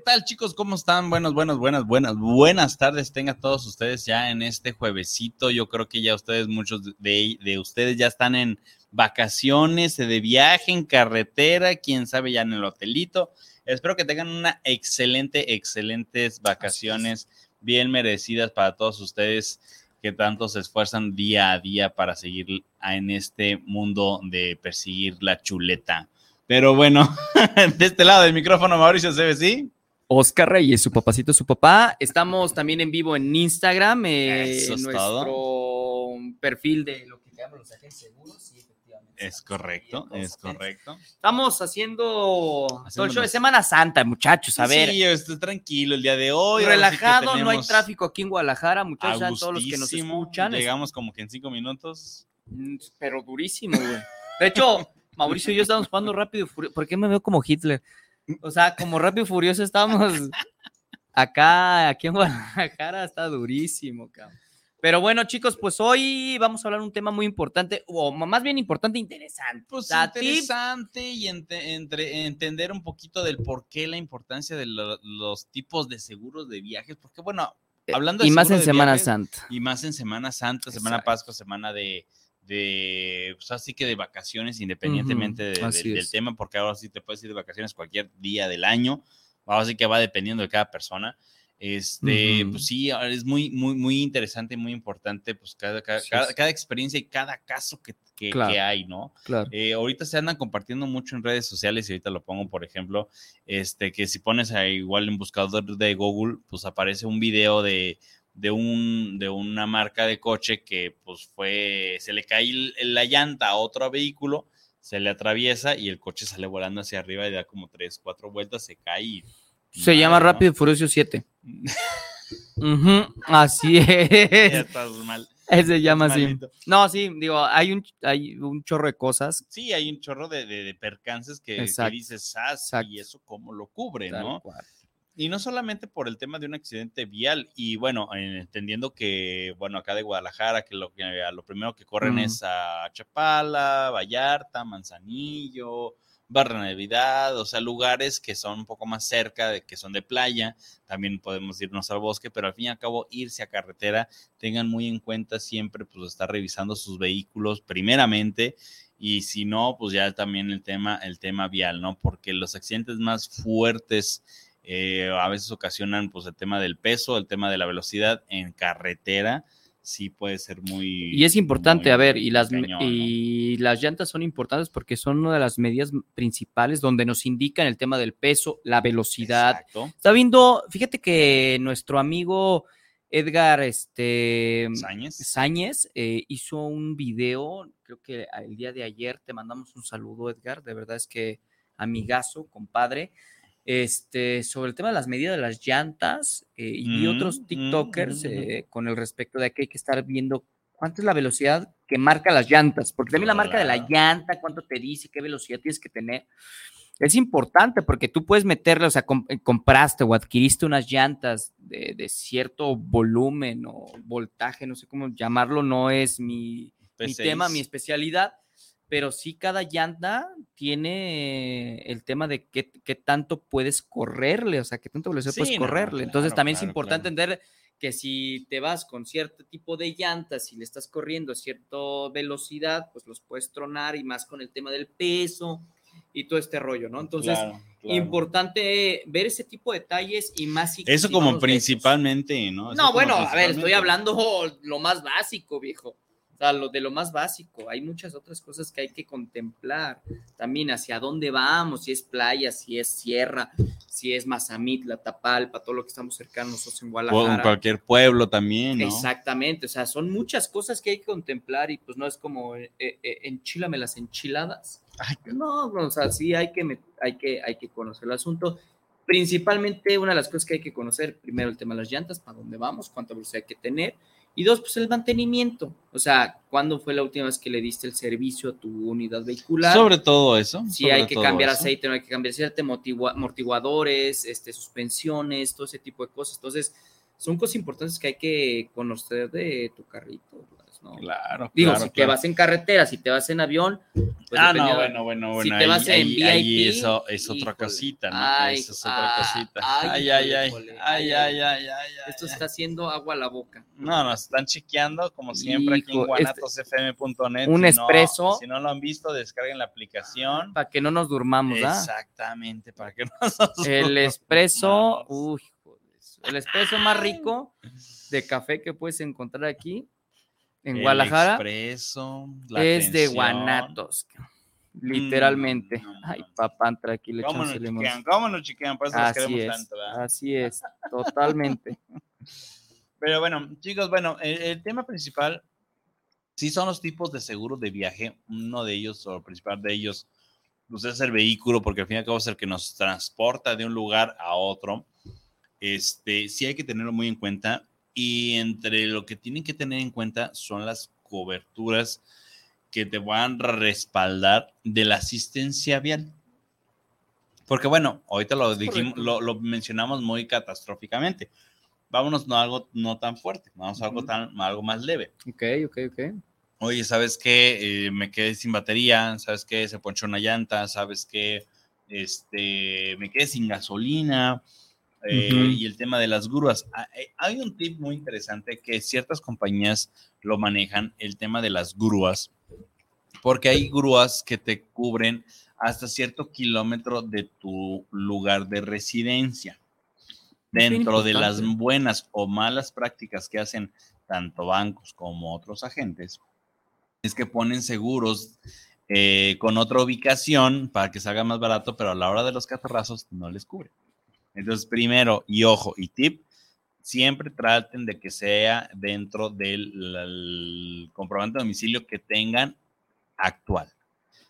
tal chicos? ¿Cómo están? Buenas, buenas, buenas, buenas, buenas tardes. Tengan todos ustedes ya en este juevesito. Yo creo que ya ustedes, muchos de, de ustedes ya están en vacaciones, de viaje, en carretera, quién sabe ya en el hotelito. Espero que tengan una excelente, excelentes vacaciones, bien merecidas para todos ustedes que tanto se esfuerzan día a día para seguir en este mundo de perseguir la chuleta. Pero bueno, de este lado del micrófono, Mauricio ¿sí? Oscar Reyes, su papacito, su papá. Estamos también en vivo en Instagram, eh, Eso nuestro todo. perfil de lo que llamamos los agentes seguros. Sí, efectivamente. Es correcto, es ¿eh? correcto. Estamos haciendo todo el show de Semana Santa, muchachos. A ver, Sí, estoy tranquilo el día de hoy. relajado, no hay tráfico aquí en Guadalajara, muchachos, a todos los que nos escuchan. es- Llegamos como que en cinco minutos. Mm, Pero durísimo, güey. De hecho, Mauricio y yo estábamos jugando rápido y. ¿Por qué me veo como Hitler? O sea, como rápido y furioso estábamos acá, aquí en Guadalajara, está durísimo, cabrón. Pero bueno, chicos, pues hoy vamos a hablar un tema muy importante, o más bien importante, interesante. Pues tip- interesante y entre- entender un poquito del por qué la importancia de lo- los tipos de seguros de viajes, porque bueno, hablando de y más en de Semana viajes, Santa. Y más en Semana Santa, Semana Exacto. Pascua, semana de, de pues así que de vacaciones, independientemente de- de- así del tema, porque ahora sí te puedes ir de vacaciones cualquier día del año, ahora sí que va dependiendo de cada persona. Este, Ujú. pues sí, ahora es muy, muy, muy interesante muy importante, pues cada, cada, Sí, cada- sí. cada experiencia y cada caso que, que- Claro. que hay, ¿no? Claro. Eh, ahorita se andan compartiendo mucho en redes sociales y ahorita lo pongo, por ejemplo, este, que si pones ahí igual en buscador de Google, pues aparece un video de, de, un, de una marca de coche que pues fue, se le cae la llanta a otro vehículo, se le atraviesa y el coche sale volando hacia arriba y da como tres, cuatro vueltas, se cae y... Se llama. Rápido y Furioso 7. Ujú, así Ya es. estás mal. Se llama así. No, sí, digo, hay un, hay un chorro de cosas. Sí, hay un chorro de, de- de percances que, que dices, "Ah, y eso cómo lo cubre, Tal ¿no? cual. Y no solamente por el tema de un accidente vial, y bueno, entendiendo que, bueno, acá de Guadalajara, que lo, que, lo primero que corren Mm. es a Chapala, Vallarta, Manzanillo, Barra Navidad, o sea, lugares que son un poco más cerca, de que son de playa, también podemos irnos al bosque, pero al fin y al cabo irse a carretera, tengan muy en cuenta siempre, pues, estar revisando sus vehículos primeramente, y si no, pues ya también el tema, el tema vial, ¿no? Porque los accidentes más fuertes eh, a veces ocasionan pues el tema del peso, el tema de la velocidad en carretera, sí puede ser muy... Y es importante, a ver, y las, cañón, ¿no? y las llantas son importantes porque son una de las medidas principales donde nos indican el tema del peso, la velocidad. Exacto. Está viendo, fíjate que nuestro amigo Edgar este, Sáñez. Sáñez eh, hizo un video, creo que el día de ayer te mandamos un saludo, Edgar, de verdad es que amigazo, compadre, este, sobre el tema de las medidas de las llantas eh, y Mm, otros mm, TikTokers mm, mm. eh, con el respecto de que hay que estar viendo cuánto es la velocidad que marca las llantas, porque también la marca de la llanta, cuánto te dice, qué velocidad tienes que tener. Es importante porque tú puedes meterle, o sea, com- eh, compraste o adquiriste unas llantas de, de cierto volumen o voltaje, no sé cómo llamarlo, no es mi, mi P6. tema, mi especialidad, pero sí cada llanta tiene el tema de qué, qué tanto puedes correrle, o sea, qué tanto velocidad Sí, puedes no, correrle. Entonces claro, también es claro, importante claro. entender que si te vas con cierto tipo de llantas y le estás corriendo a cierta velocidad, pues los puedes tronar y más con el tema del peso y todo este rollo, ¿no? Entonces, Claro, claro. importante ver ese tipo de detalles y más si- Eso si como principalmente, ¿no? Eso No, bueno, a ver, estoy hablando lo más básico, viejo. Sea, lo de lo más básico. Hay muchas otras cosas que hay que contemplar. También hacia dónde vamos, si es playa, si es sierra, si es Mazamitla, Tapalpa, todo lo que estamos cercanos nosotros en O en Guadalajara. cualquier pueblo también, ¿no? Exactamente, o sea, son muchas cosas que hay que contemplar y pues no es como eh, eh, enchílame las enchiladas. Ay, No, o sea, sí hay que, hay que, hay que conocer el asunto. principalmente una de las cosas que hay que conocer, primero el tema de las llantas, para dónde vamos, cuánta velocidad hay que tener, y dos, pues el mantenimiento. O sea, ¿cuándo fue la última vez que le diste el servicio a tu unidad vehicular? Sobre todo eso. Si hay que cambiar eso. aceite, no hay que cambiar aceite, amortigua- amortiguadores, este, suspensiones, todo ese tipo de cosas. Entonces, son cosas importantes que hay que conocer de tu carrito. ¿No? Claro. Digo, claro, si te claro. vas en carretera, si te vas en avión, pues ah, no, bueno, bueno, bueno. si te ahí, vas en ahí- ahí VIP, eso es otra híjole. cosita, ¿no? Ay, Eso es otra ah, cosita. ay, Ay, ay, ay. híjole, Ay, ay, ay, ay, ay, ay. Esto ay. está haciendo agua a la boca. No, nos están chequeando como siempre aquí en este- guanatosfm.net. un Si no- espresso. Si no lo han visto, descarguen la aplicación. Para que no nos durmamos, ¿ah? Exactamente, para que no nos El espresso, durmamos. uy, el espresso más rico de café que puedes encontrar aquí en El Guadalajara expreso, la es de atención. Guanatos. Literalmente. Mm, no, no, Ay, papá, tranquilo, ¿Cómo nos chiquean? ¿Cómo nos chiquean? Por eso Así queremos es, tanto, ¿verdad? así es, totalmente. Pero bueno, chicos, bueno, el, el tema principal sí son los tipos de seguro de viaje. Uno de ellos, o el principal de ellos, pues es el vehículo, porque al fin y al cabo es el que nos transporta de un lugar a otro. Este, sí hay que tenerlo muy en cuenta. Y entre lo que tienen que tener en cuenta son las coberturas que te van a respaldar de la asistencia vial. Porque bueno, ahorita lo, dijimos, lo, lo mencionamos muy catastróficamente. Vámonos no a algo no tan fuerte, vamos a algo, Ujú. tan, algo más leve. Ok, ok, ok. Oye, ¿sabes qué? Eh, me quedé sin batería, ¿sabes qué? Se ponchó una llanta, ¿sabes qué? Este, me quedé sin gasolina. Eh. Y el tema de las grúas. Ah, eh, Hay un tip muy interesante que ciertas compañías lo manejan, el tema de las grúas, porque hay grúas que te cubren hasta cierto kilómetro de tu lugar de residencia. Dentro de las buenas o malas prácticas que hacen tanto bancos como otros agentes, es que ponen seguros eh, con otra ubicación para que salga más barato, pero a la hora de los catarrazos no les cubre. Entonces, primero, y ojo, y tip, siempre traten de que sea dentro del comprobante de domicilio que tengan actual.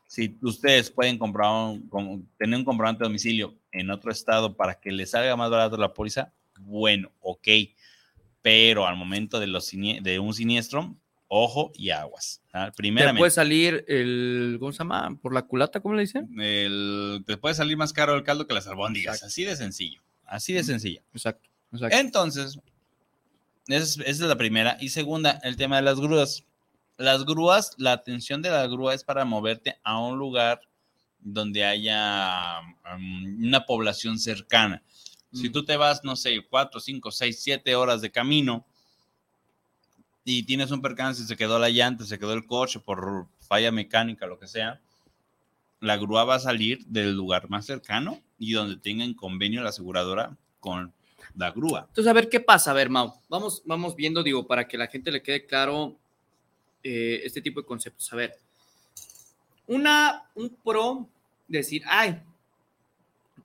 Si ustedes pueden comprar un- tener un comprobante de domicilio en otro estado para que les salga más barato la póliza, bueno, ok. Pero al momento de, los de un siniestro, ojo y aguas. ¿ah? Te Primeramente, puede salir el, ¿cómo se llama? ¿Por la culata? ¿Cómo le dicen? el- te puede salir más caro el caldo que las albóndigas. Exacto. Así de sencillo. Así de sencillo. Exacto, exacto. Entonces, esa es, la primera. Y segunda, el tema de las grúas. Las grúas, la atención de la grúa es para moverte a un lugar donde haya um, una población cercana. Si Mm. tú te vas, no sé, cuatro, cinco, seis, siete horas de camino y tienes un percance, se quedó la llanta, se quedó el coche por falla mecánica, lo que sea, la grúa va a salir del lugar más cercano y donde tenga en convenio la aseguradora con la grúa. Entonces, a ver qué pasa. A ver, Mau, vamos, vamos viendo, digo, para que la gente le quede claro eh, este tipo de conceptos. A ver, una, un pro, decir, ay,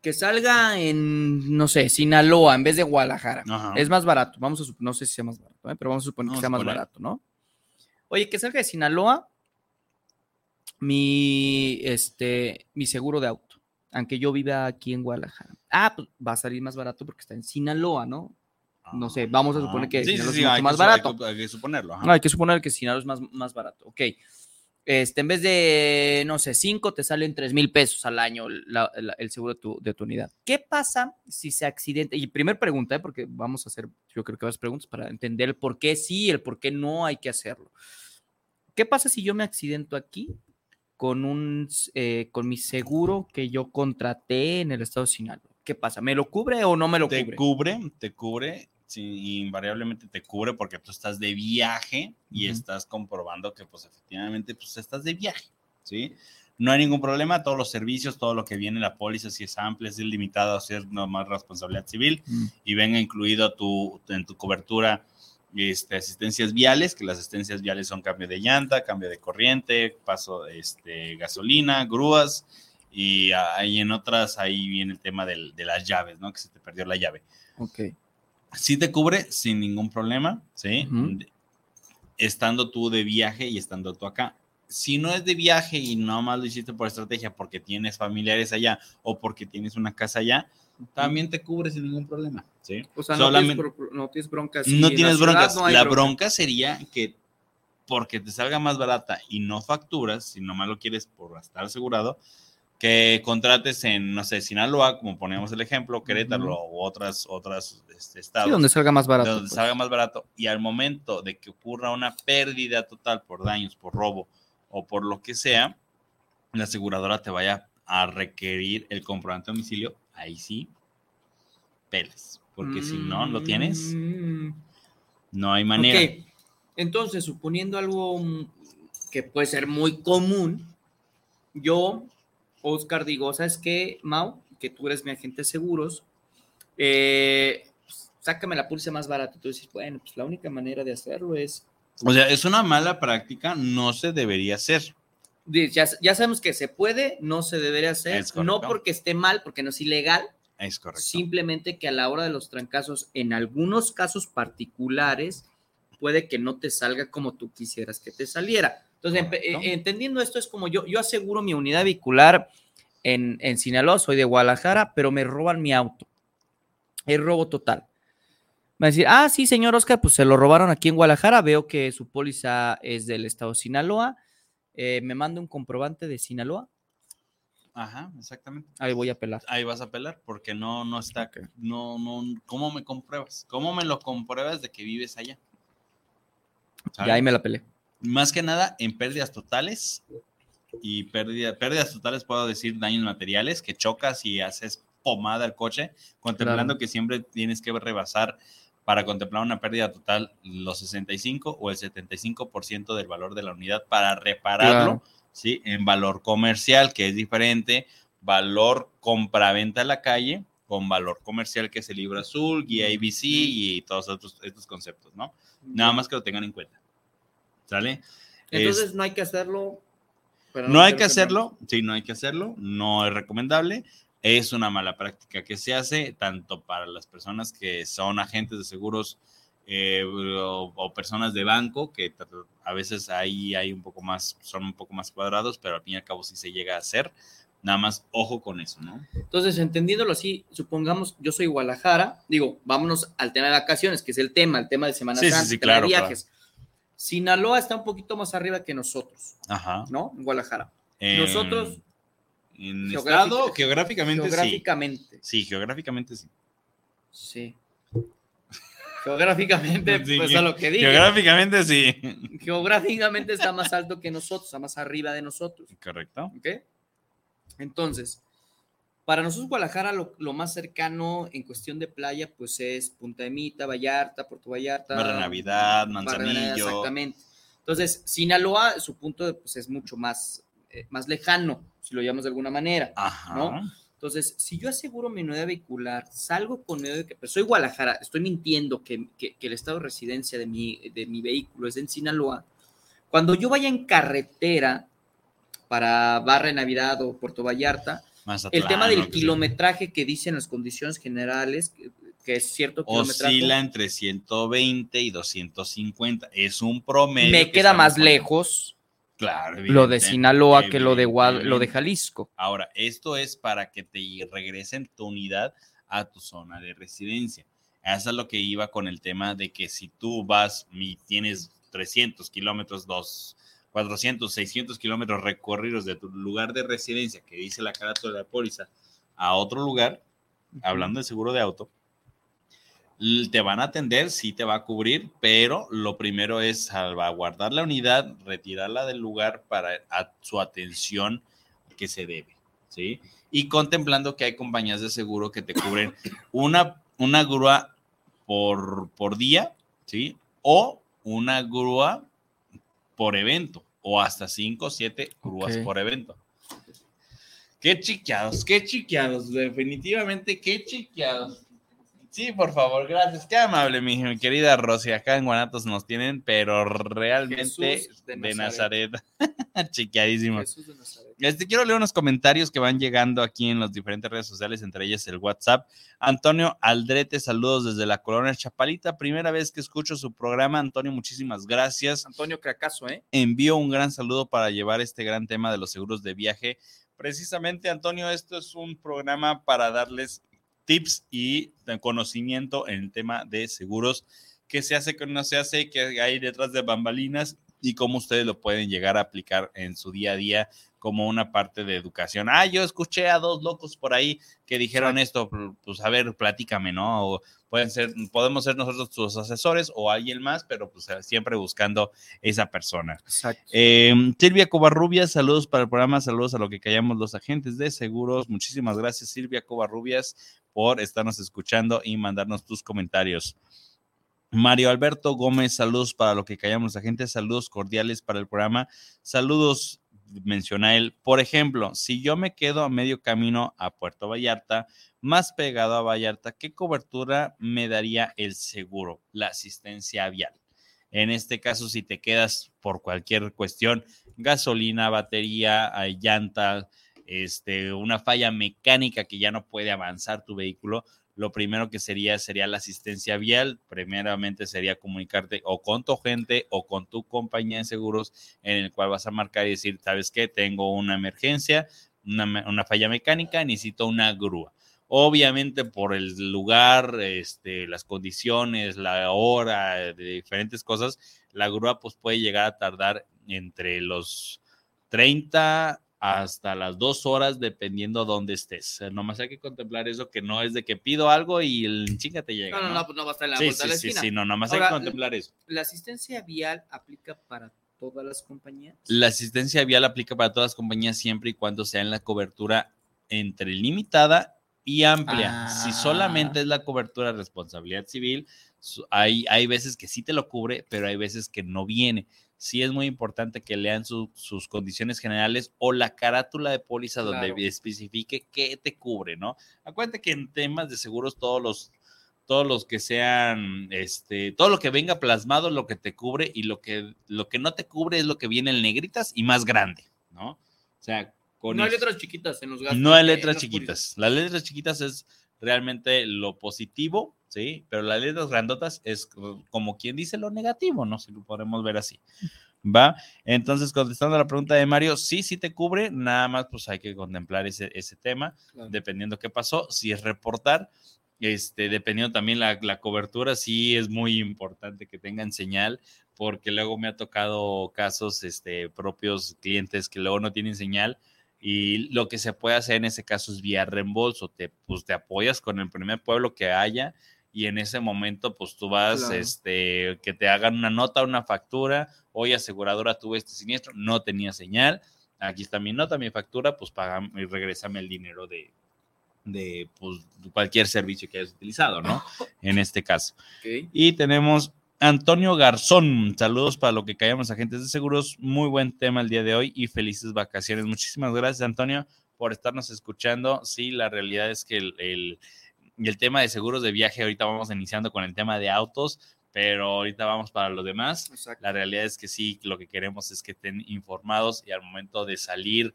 que salga en, no sé, Sinaloa en vez de Guadalajara. Ajá. Es más barato. Vamos a no sé si sea más barato, ¿eh? pero vamos a suponer que sea más barato, ¿no? Oye, que salga de Sinaloa mi, este, mi seguro de auto, aunque yo viva aquí en Guadalajara. Ah, pues va a salir más barato porque está en Sinaloa, ¿no? no sé, vamos a suponer que Sinaloa es mucho más barato. Hay que, suponerlo. ajá. No, hay que suponer que Sinaloa es más, más barato. Ok. Este, en vez de, no sé, 5, te salen 3 mil pesos al año la- la- el seguro de tu, de tu unidad. ¿Qué pasa si se accidenta? Y primer pregunta, ¿eh? porque vamos a hacer, yo creo que varias preguntas para entender el por qué sí y el por qué no hay que hacerlo. ¿Qué pasa si yo me accidento aquí con, un, eh, con mi seguro que yo contraté en el estado de Sinaloa? ¿Qué pasa? ¿Me lo cubre o no me lo te cubre? cubre, te cubre, sí, invariablemente te cubre porque tú estás de viaje y estás comprobando que pues efectivamente pues estás de viaje, ¿sí? No hay ningún problema, todos los servicios, todo lo que viene en la póliza, si es amplia, si es limitada si es nomás responsabilidad civil y venga incluido tu, en tu cobertura este, asistencias viales, que las asistencias viales son cambio de llanta, cambio de corriente, paso este, gasolina, grúas y ahí en otras ahí viene el tema del- de las llaves, ¿no? Que se te perdió la llave. Ok. Sí te cubre sin ningún problema, ¿sí? Estando tú de viaje y estando tú acá. Si no es de viaje y no más lo hiciste por estrategia porque tienes familiares allá o porque tienes una casa allá, también te cubre sin ningún problema. ¿sí? O sea, no, tienes, bro- no tienes broncas. no tienes ciudad broncas. no la bronca. bronca sería que porque te salga más barata y no facturas, si nomás lo quieres por estar asegurado, que contrates en, no sé, Sinaloa, como poníamos el ejemplo, Querétaro Ujú. u otras, otras este, Sí, estados. donde salga más barato. donde pues. salga más barato y al momento de que ocurra una pérdida total por daños, por robo o por lo que sea, la aseguradora te vaya a requerir el comprobante de domicilio, ahí sí, pelas, porque si no lo tienes, Mm. no hay manera. Entonces, suponiendo algo mm, que puede ser muy común, yo, Oscar, digo, ¿sabes qué, Mau? Que tú eres mi agente de seguros, eh, pues, sácame la pulsa más barata. Tú dices, bueno, pues la única manera de hacerlo es, O sea, es una mala práctica, no se debería hacer. ya, ya sabemos que se puede, no se debería hacer, no porque esté mal, porque no es ilegal, Es correcto. Simplemente que a la hora de los trancazos, en algunos casos particulares, puede que no te salga como tú quisieras que te saliera. Entonces, Correcto. eh, entendiendo esto, es como yo, yo aseguro mi unidad vehicular en, en Sinaloa, soy de Guadalajara, pero me roban mi auto. Es robo total. Va a decir, ah, sí, señor Oscar, pues se lo robaron aquí en Guadalajara, veo que su póliza es del estado de Sinaloa, eh, me manda un comprobante de Sinaloa, Ajá, exactamente. ahí voy a apelar. Ahí vas a apelar porque no, no está, no, no, ¿cómo me compruebas? ¿Cómo me lo compruebas de que vives allá? Y ahí me la pelé. Más que nada en pérdidas totales y pérdida, pérdidas totales puedo decir daños materiales, que chocas y haces pomada al coche, contemplando Claro. que siempre tienes que rebasar para contemplar una pérdida total los 65 o el 75% del valor de la unidad para repararlo, Claro. ¿sí? En valor comercial, que es diferente, valor compra-venta a la calle con valor comercial que es el libro azul, guía ABC y todos estos, estos conceptos, ¿no? Nada más que lo tengan en cuenta. ¿Sale? Entonces Es- no hay que hacerlo. pero no hay que hacerlo, sí, no hay que hacerlo, no es recomendable. Es una mala práctica que se hace tanto para las personas que son agentes de seguros eh, o, o personas de banco, que a veces ahí hay un poco más, son un poco más cuadrados, pero al fin y al cabo sí se llega a hacer. Nada más ojo con eso, ¿no? Entonces, entendiéndolo así, supongamos, yo soy Guadalajara, digo, vámonos al tema de vacaciones, que es el tema, el tema de Semana Sí, Santa, sí, de claro. Sinaloa está un poquito más arriba que nosotros, Ajá. ¿no? En Guadalajara. Nosotros, En geográfica- estado, geográficamente, sí. Geográficamente, Sí, geográficamente sí. sí. Geográficamente, Sí, pues a lo que diga. Geográficamente sí. Geográficamente está más alto que nosotros, está más arriba de nosotros. Correcto. ¿Ok? Entonces, para nosotros Guadalajara lo, lo más cercano en cuestión de playa, pues es Punta de Mita, Vallarta, Puerto Vallarta. Barra Navidad, Barra de Manzanillo. Exactamente. Entonces, Sinaloa, su punto de, pues, es mucho más, eh, más lejano, si lo llamamos de alguna manera. Ajá. ¿no? Entonces, si yo aseguro mi unidad vehicular, salgo con mi unidad, pero soy Guadalajara, estoy mintiendo que, que- que el estado de residencia de mi, de mi vehículo es en Sinaloa. Cuando yo vaya en carretera para Barra de Navidad o Puerto Vallarta, Mazatlán, el tema del kilometraje que dicen las condiciones generales, que, que es cierto kilometraje, Oscila entre 120 y 250. Es un promedio. me que queda más lejos Claro. lo de evidente- Sinaloa que lo de, Guad- lo de. Jalisco. Ahora, esto es para que te regresen tu unidad a tu zona de residencia. Eso es lo que iba con el tema de que si tú vas y tienes 300 kilómetros, dos, 400, 600 kilómetros recorridos de tu lugar de residencia, que dice la carátula de la póliza, a otro lugar, hablando de seguro de auto, te van a atender, sí te va a cubrir, pero lo primero es salvaguardar la unidad, retirarla del lugar para a su atención que se debe, ¿sí? Y contemplando que hay compañías de seguro que te cubren una, una grúa por, por día, ¿sí? O una grúa por evento, o hasta cinco o siete grúas Ok. por evento. Qué chiqueados, qué chiqueados, definitivamente qué chiqueados. Sí, por favor, gracias. Qué amable, mi, mi querida Rosy. Acá en Guanatos nos tienen, pero realmente Jesús de de Nazaret. Nazaret. Chiqueadísimo. Jesús de Nazaret. Este, quiero leer unos comentarios que van llegando aquí en las diferentes redes sociales, entre ellas el WhatsApp. Antonio Aldrete, saludos desde la colonia Chapalita. Primera vez que escucho su programa. Antonio, muchísimas gracias. Antonio Cracaso, ¿eh? Envío un gran saludo para llevar este gran tema de los seguros de viaje. Precisamente, Antonio, esto es un programa para darles tips y conocimiento en el tema de seguros, qué se hace, qué no se hace, qué hay detrás de bambalinas y cómo ustedes lo pueden llegar a aplicar en su día a día como una parte de educación. Ah, yo escuché a dos locos por ahí que dijeron esto, pues a ver, platícame, ¿no? O pueden ser, podemos ser nosotros tus asesores o alguien más, pero pues siempre buscando esa persona. Exacto. Eh, Silvia Covarrubias, saludos para el programa, saludos a lo que callamos los agentes de seguros. Muchísimas gracias, Silvia Covarrubias, por estarnos escuchando y mandarnos tus comentarios. Mario Alberto Gómez, saludos para lo que callamos los agentes, saludos cordiales para el programa, saludos menciona él. Por ejemplo, si yo me quedo a medio camino a Puerto Vallarta, más pegado a Vallarta, ¿qué cobertura me daría el seguro, la asistencia vial? En este caso, si te quedas por cualquier cuestión, gasolina, batería, llanta, este, una falla mecánica que ya no puede avanzar tu vehículo, lo primero que sería sería la asistencia vial. Primeramente sería comunicarte o con tu gente o con tu compañía de seguros en el cual vas a marcar y decir, ¿sabes qué? Tengo una emergencia, una, falla mecánica, necesito una grúa. Obviamente por el lugar, este, las condiciones, la hora, de diferentes cosas, la grúa pues puede llegar a tardar entre los 30 hasta las dos horas, dependiendo dónde estés. Nomás hay que contemplar eso, que no es de que pido algo y el chinga te llega. No, no, no, pues no va a estar en la sí, sí, de la sí, esquina. sí, no, nomás Ahora, hay que contemplar eso. ¿La asistencia vial aplica para todas las compañías? La asistencia vial aplica para todas las compañías siempre y cuando sea en la cobertura entre limitada y amplia. Si Ah. solamente es la cobertura de responsabilidad civil, hay, hay veces que sí te lo cubre, pero hay veces que no viene. Sí es muy importante que lean su- sus condiciones generales o la carátula de póliza Claro. donde especifique qué te cubre, ¿no? Acuérdate que en temas de seguros todos los todos los que sean, este, todo lo que venga plasmado es lo que te cubre y lo que, lo que no te cubre es lo que viene en negritas y más grande, ¿no? O sea, con no hay letras chiquitas en los gastos. no hay letras chiquitas. Las letras chiquitas es realmente lo positivo, ¿sí? Pero las letras grandotas es como quien dice lo negativo, ¿no? Si lo podemos ver así. ¿Va? Entonces, contestando a la pregunta de Mario, sí, sí te cubre, nada más pues hay que contemplar ese, ese tema, Claro. dependiendo qué pasó. Si es reportar, este, dependiendo también la, la cobertura, sí es muy importante que tengan señal, porque luego me ha tocado casos este, propios clientes que luego no tienen señal y lo que se puede hacer en ese caso es vía reembolso, te, pues te apoyas con el primer pueblo que haya y en ese momento pues tú vas, Claro. este, que te hagan una nota, una factura, oye aseguradora, tuve este siniestro, no tenía señal, aquí está mi nota, mi factura, pues paga y regrésame el dinero de, de pues, cualquier servicio que hayas utilizado, ¿no? En este caso. Ok. Y tenemos Antonio Garzón. Saludos para lo que callamos agentes de seguros. Muy buen tema el día de hoy y felices vacaciones. Muchísimas gracias, Antonio, por estarnos escuchando. Sí, la realidad es que el, el, el tema de seguros de viaje, ahorita vamos iniciando con el tema de autos, pero ahorita vamos para lo demás. Exacto. La realidad es que sí, lo que queremos es que estén informados y al momento de salir,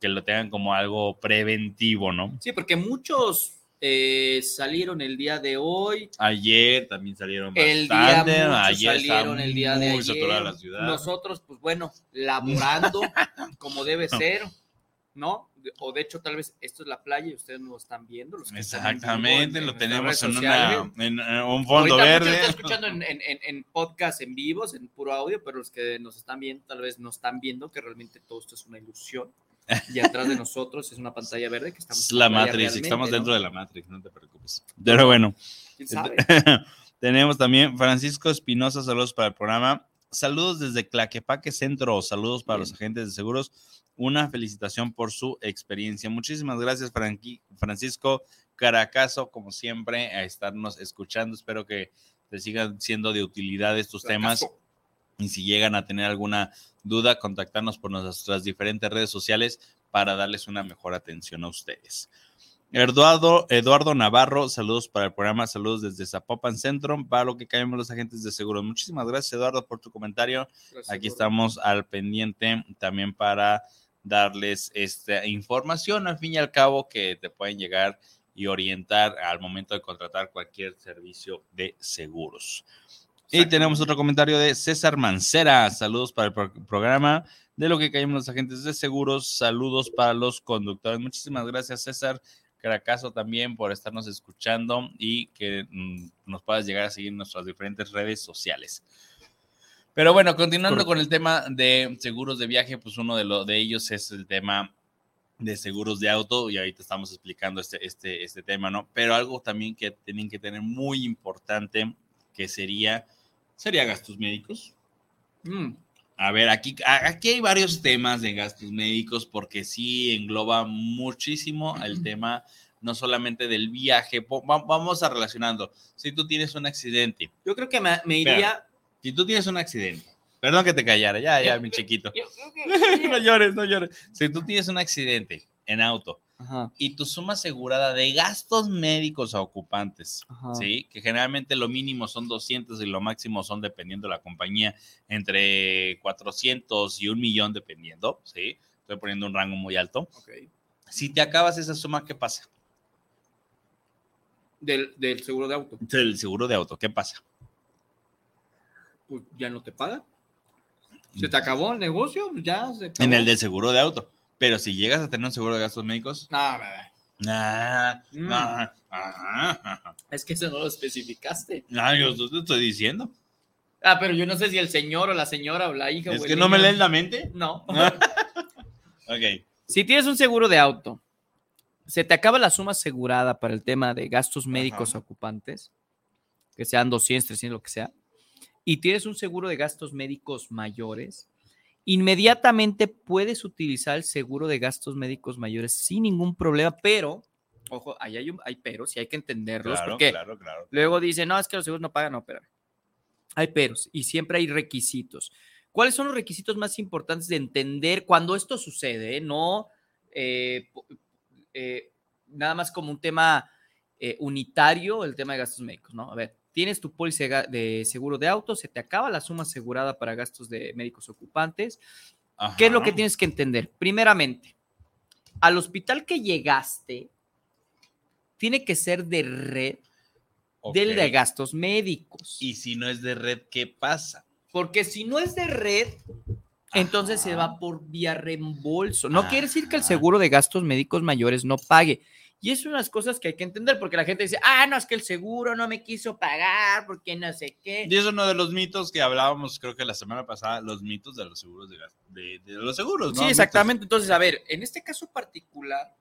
que lo tengan como algo preventivo, ¿no? Sí, porque muchos eh, salieron el día de hoy. Ayer también salieron El día bastante, muchos ayer salieron el día de ayer. la ciudad. Nosotros, pues bueno, laborando como debe ser, ¿no? O de hecho, tal vez esto es la playa y ustedes no lo están viendo. Los que en Exactamente, en- lo en tenemos en, una, en, un fondo Ahorita verde. están escuchando en, en- en- en podcast en vivos, en puro audio, pero los que nos están viendo tal vez no están viendo que realmente todo esto es una ilusión. Y atrás de nosotros es una pantalla verde que estamos Es la Matrix, estamos ¿no? dentro de la Matrix, no te preocupes. Pero bueno, ¿Quién sabe? tenemos también Francisco Espinosa, saludos para el programa. Saludos desde Claquepaque Centro, saludos para Bien. los agentes de seguros. Una felicitación por su experiencia. Muchísimas gracias, Franqui- Francisco Caracazo, como siempre, a estarnos escuchando. Espero que te sigan siendo de utilidad estos temas. Y si llegan a tener alguna duda, contactarnos por nuestras diferentes redes sociales para darles una mejor atención a ustedes. Eduardo, Eduardo Navarro, saludos para el programa, saludos desde Zapopan Centro, para lo que caemos los agentes de seguros. Muchísimas gracias, Eduardo, por tu comentario. Gracias, Aquí estamos al pendiente también para darles esta información, al fin y al cabo, que te pueden llegar y orientar al momento de contratar cualquier servicio de seguros. Y tenemos otro comentario de César Mancera. Saludos para el pro- programa de lo que caemos los agentes de seguros. Saludos para los conductores. Muchísimas gracias, César. Caracazo también por estarnos escuchando y que mm, nos puedas llegar a seguir en nuestras diferentes redes sociales. Pero bueno, continuando con el tema de seguros de viaje, pues uno de, lo, de ellos es el tema de seguros de auto y ahorita estamos explicando este, este, este tema, ¿no? Pero algo también que tienen que tener muy importante que sería, sería gastos médicos. Mm, A ver, aquí, aquí hay varios temas de gastos médicos porque sí engloba muchísimo el tema no solamente del viaje, vamos a relacionando. Si tú tienes un accidente, Yo creo que me, me Espera. iría. si tú tienes un accidente, perdón que te callara, ya, ya, mi chiquito. no llores, no llores. Si tú tienes un accidente en auto Ajá, y tu suma asegurada de gastos médicos a ocupantes, ajá. ¿sí? Que generalmente lo mínimo son 200 y lo máximo son, dependiendo de la compañía, entre 400 y un millón, dependiendo, ¿sí? Estoy poniendo un rango muy alto. Si te acabas esa suma, ¿qué pasa? Del, del seguro de auto. El seguro de auto, ¿qué pasa? Pues ya no te paga. Se te acabó el negocio, ya se acabó. En el del seguro de auto. Pero si llegas a tener un seguro de gastos médicos, No, bebé. nah, Mm. nah. Es que eso no lo especificaste. Nah, yo te estoy diciendo. Ah, pero yo no sé si el señor o la señora o la hija Es o el que no me leen la mente. No. Ok. Si tienes un seguro de auto, se te acaba la suma asegurada para el tema de gastos médicos Ajá. ocupantes, que sean 200, 300, lo que sea, y tienes un seguro de gastos médicos mayores, inmediatamente puedes utilizar el seguro de gastos médicos mayores sin ningún problema, pero, ojo, ahí hay, un, hay peros y hay que entenderlos, Claro, porque claro, claro. Luego dice, no, es que los seguros no pagan, no, espérame. Hay peros y siempre hay requisitos. ¿Cuáles son los requisitos más importantes de entender cuando esto sucede? eh? No eh, eh, nada más como un tema eh, unitario, el tema de gastos médicos, ¿no? A ver, tienes tu póliza de seguro de auto, se te acaba la suma asegurada para gastos de médicos ocupantes. ¿Qué es lo que tienes que entender? Primeramente, al hospital que llegaste, tiene que ser de red del de gastos médicos. Y si no es de red, ¿qué pasa? Porque si no es de red, entonces se va por vía reembolso. No quiere decir que el seguro de gastos médicos mayores no pague. Y es unas cosas que hay que entender, porque la gente dice, ah, no, es que el seguro no me quiso pagar, porque no sé qué. Y es uno de los mitos que hablábamos, creo que la semana pasada, los mitos de los seguros de, de, de los seguros, ¿no? Sí, exactamente. Entonces, a ver, en este caso particular,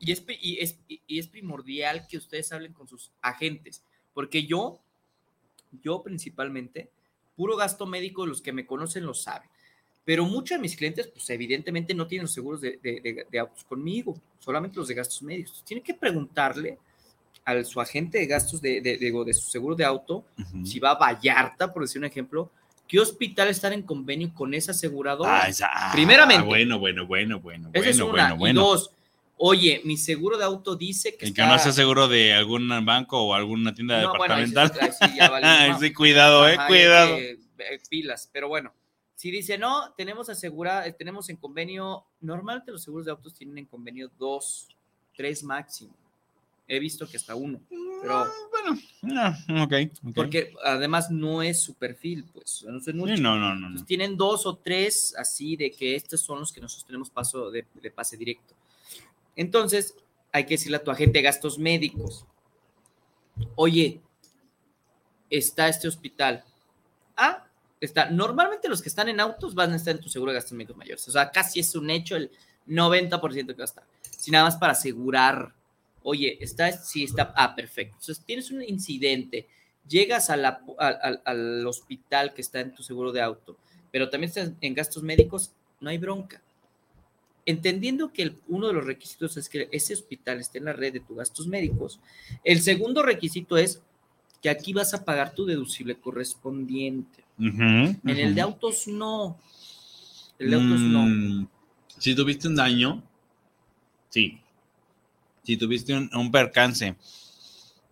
y es, y, es, y es primordial que ustedes hablen con sus agentes, porque yo, yo principalmente, puro gasto médico, los que me conocen lo saben. Pero muchos de mis clientes, pues evidentemente no tienen los seguros de, de- de- de autos conmigo, solamente los de gastos médicos. Tienen que preguntarle a su agente de gastos de, de, de- de su seguro de auto, Ujú. si va a Vallarta, por decir un ejemplo, qué hospital están en convenio con esa aseguradora. Ah, esa- ah, Primeramente. Bueno, bueno, bueno, bueno. Esa es bueno, una. bueno, bueno. Y dos, oye, mi seguro de auto dice que El que está... no sea seguro de algún banco o alguna tienda No, bueno, ahí sí- departamental. ahí sí ya ¿no? sí, cuidado, eh, Ajá, cuidado. que, eh, pilas, pero bueno. Si dice, no, tenemos asegura, eh, tenemos en convenio, normalmente los seguros de autos tienen en convenio dos, tres máximo. He visto que hasta uno, pero Ah, bueno, ah, ok. ok. porque además no es su perfil, pues, no, es mucho. Sí, no, no, no. no. Tienen dos o tres así de que estos son los que nosotros tenemos paso de, de pase directo. Entonces, hay que decirle a tu agente de gastos médicos, oye, está este hospital. Ah, está. Normalmente los que están en autos van a estar en tu seguro de gastos médicos mayores. O sea, casi es un hecho el 90% que va a estar. Si nada más para asegurar, oye, está, sí está, ah, perfecto. Entonces, tienes un incidente, llegas al- al- al hospital que está en tu seguro de auto, pero también estás en gastos médicos, no hay bronca. Entendiendo que uno de los requisitos es que ese hospital esté en la red de tus gastos médicos, el segundo requisito es que aquí vas a pagar tu deducible correspondiente. En el de autos no. El de autos no. Mm, Si tuviste un daño, sí. Si tuviste un, un percance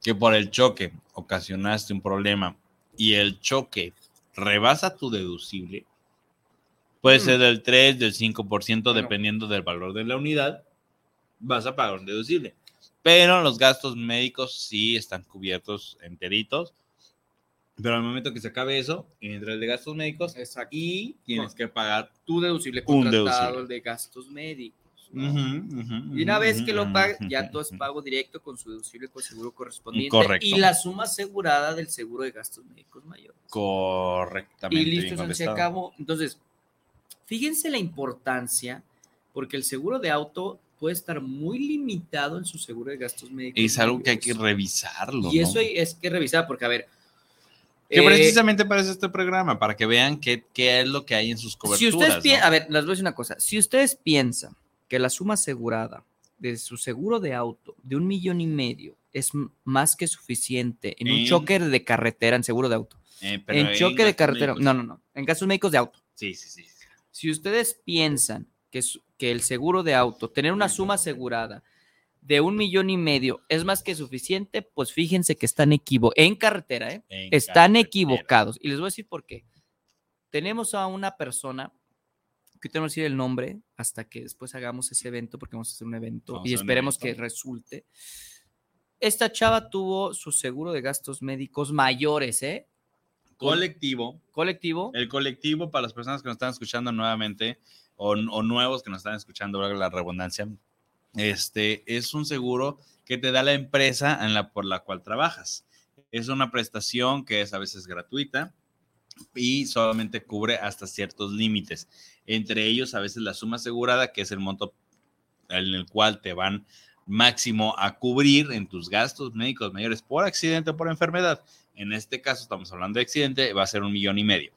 que por el choque ocasionaste un problema y el choque rebasa tu deducible, puede Mm. ser del 3, del 5%, Bueno. dependiendo del valor de la unidad, vas a pagar un deducible. Pero los gastos médicos sí están cubiertos enteritos. Pero al momento que se acabe eso, entra el de gastos médicos Exacto. y tienes que pagar Tu deducible Un contratado, deducible. el de gastos médicos. ¿no? Ujú, ujú, Y una vez que lo ujú, paga, ujú, ya todo es pago directo con su deducible con seguro correspondiente Correcto. y la suma asegurada del seguro de gastos médicos mayores. Correctamente. Y listo, se acabó. Entonces, fíjense la importancia, porque el seguro de auto puede estar muy limitado en su seguro de gastos médicos. Es algo que hay que mayores. revisarlo. Y ¿no? eso hay- es que revisar, porque a ver. Que eh, precisamente para este programa, para que vean qué, qué es lo que hay en sus si coberturas. ustedes ¿no? piensan, a ver, les voy a decir una cosa. Si ustedes piensan que la suma asegurada de su seguro de auto de un millón y medio es más que suficiente en un choque de carretera en seguro de auto, Eh, pero en choque de carretera, médicos- no, no, no, en casos médicos de auto. Sí, sí, sí. Si ustedes piensan que, que el seguro de auto, tener una suma asegurada de un millón y medio es más que suficiente, pues fíjense que están equivocados. En carretera, ¿eh? En Están carretera. equivocados. Y les voy a decir por qué. Tenemos a una persona, que tenemos que decir el nombre hasta que después hagamos ese evento, porque vamos a hacer un evento Vamos y esperemos que evento. resulte. Esta chava tuvo su seguro de gastos médicos mayores, ¿eh? Colectivo. Colectivo. El colectivo, para las personas que nos están escuchando nuevamente o, o nuevos que nos están escuchando, la redundancia, este es un seguro que te da la empresa por la cual trabajas. Es una prestación que es a veces gratuita y solamente cubre hasta ciertos límites. Entre ellos, a veces la suma asegurada, que es el monto en el cual te van máximo a cubrir en tus gastos médicos mayores por accidente o por enfermedad. En este caso, estamos hablando de accidente, va a ser un millón y medio.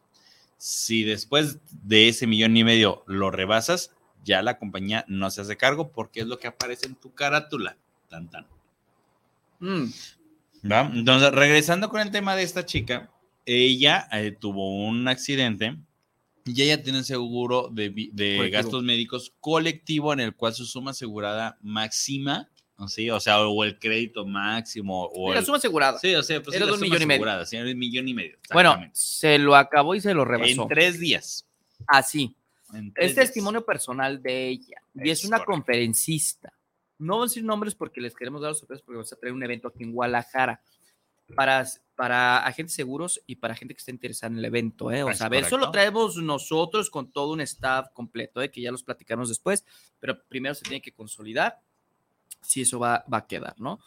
Si después de ese millón y medio lo rebasas, ya la compañía no se hace cargo porque es lo que aparece en tu carátula. Tan, tan. Mm, ¿Va? Entonces, regresando con el tema de esta chica, ella eh, tuvo un accidente y ella tiene seguro de, de gastos médicos colectivo en el cual su suma asegurada máxima. ¿sí? o sea, o el crédito máximo, o la el- suma asegurada. Sí, o sea, pues sí, Era de un millón y medio. sí, era un millón y medio. Bueno, se lo acabó y se lo rebasó. en tres días. Así. En tres Es testimonio personal de ella. Y es, Es una correcto. conferencista. No voy a decir nombres porque les queremos dar los sorpresas porque vamos a traer un evento aquí en Guadalajara para, para agentes seguros y para gente que esté interesada en el evento. ¿eh? O Es sea, ver, eso lo correcto. traemos nosotros con todo un staff completo, ¿eh? que ya los platicamos después, pero primero se tiene que consolidar si eso va, va a quedar, ¿no?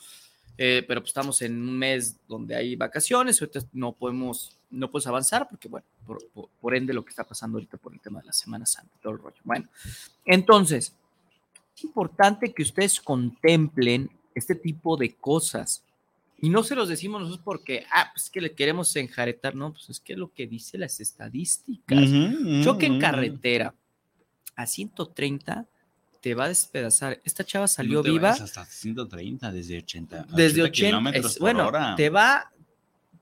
Eh, pero pues estamos en un mes donde hay vacaciones, ahorita no podemos, no puedes avanzar porque, bueno, por, por- por ende lo que está pasando ahorita por el tema de la Semana Santa, todo el rollo. Bueno, entonces, es importante que ustedes contemplen este tipo de cosas. Y no se los decimos nosotros porque, ah, pues es que le queremos enjaretar, no, pues es que es lo que dice las estadísticas. Ujú, Choque en carretera a 130 te va a despedazar. Esta chava salió No te viva Hasta 130, desde 80. a desde 80 80. kilómetros es- por bueno, hora. te va,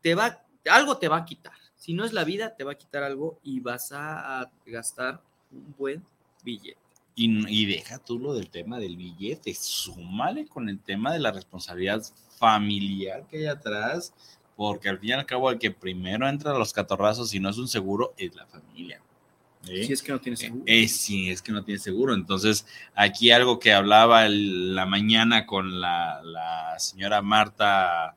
te va, algo te va a quitar. Si no es la vida, te va a quitar algo y vas a, gastar un buen billete. Y, y deja tú lo del tema del billete, súmale con el tema de la responsabilidad familiar que hay atrás, porque al fin y al cabo el que primero entra a los catorrazos y no es un seguro es la familia. ¿eh? Si es que no tienes seguro. Eh, sí, es que no tiene seguro. Entonces, aquí algo que hablaba el- la mañana con la, la señora Marta,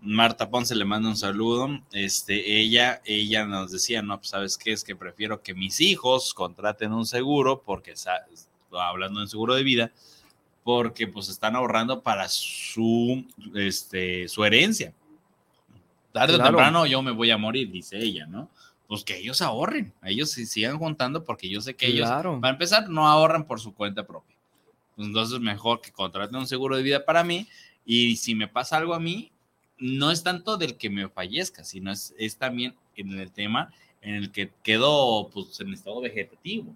Marta Ponce, le mando un saludo. Este, ella, ella nos decía, no, pues sabes qué, es que prefiero que mis hijos contraten un seguro, porque hablando en seguro de vida, porque pues están ahorrando para su, este, su herencia. Tarde o Claro. temprano yo me voy a morir, dice ella, ¿no? Pues que ellos ahorren, ellos sí sigan contando porque yo sé que ellos, Claro. para empezar, no ahorran por su cuenta propia. Pues entonces mejor que contraten un seguro de vida para mí y si me pasa algo a mí, no es tanto del que me fallezca, sino es, es también en el tema en el que quedo pues, en estado vegetativo.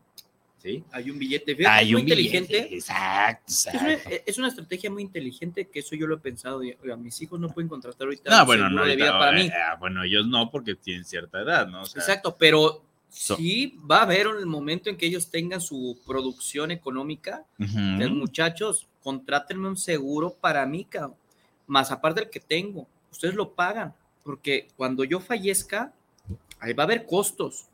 ¿sí? Hay un billete. Fíjate, Hay es muy un billete, inteligente. Exacto, Es una, exacto. es una estrategia muy inteligente que eso yo lo he pensado. y, oiga, mis hijos no pueden contratar ahorita No, bueno, no, de vida ahorita, para eh, mí. eh, bueno, ellos no, porque tienen cierta edad, ¿no? O sea, Exacto, pero So- sí va a haber el momento en que ellos tengan su producción económica. que, muchachos, contrátenme un seguro para mí, cabrón. Más aparte del que tengo, ustedes lo pagan, porque cuando yo fallezca, ahí va a haber costos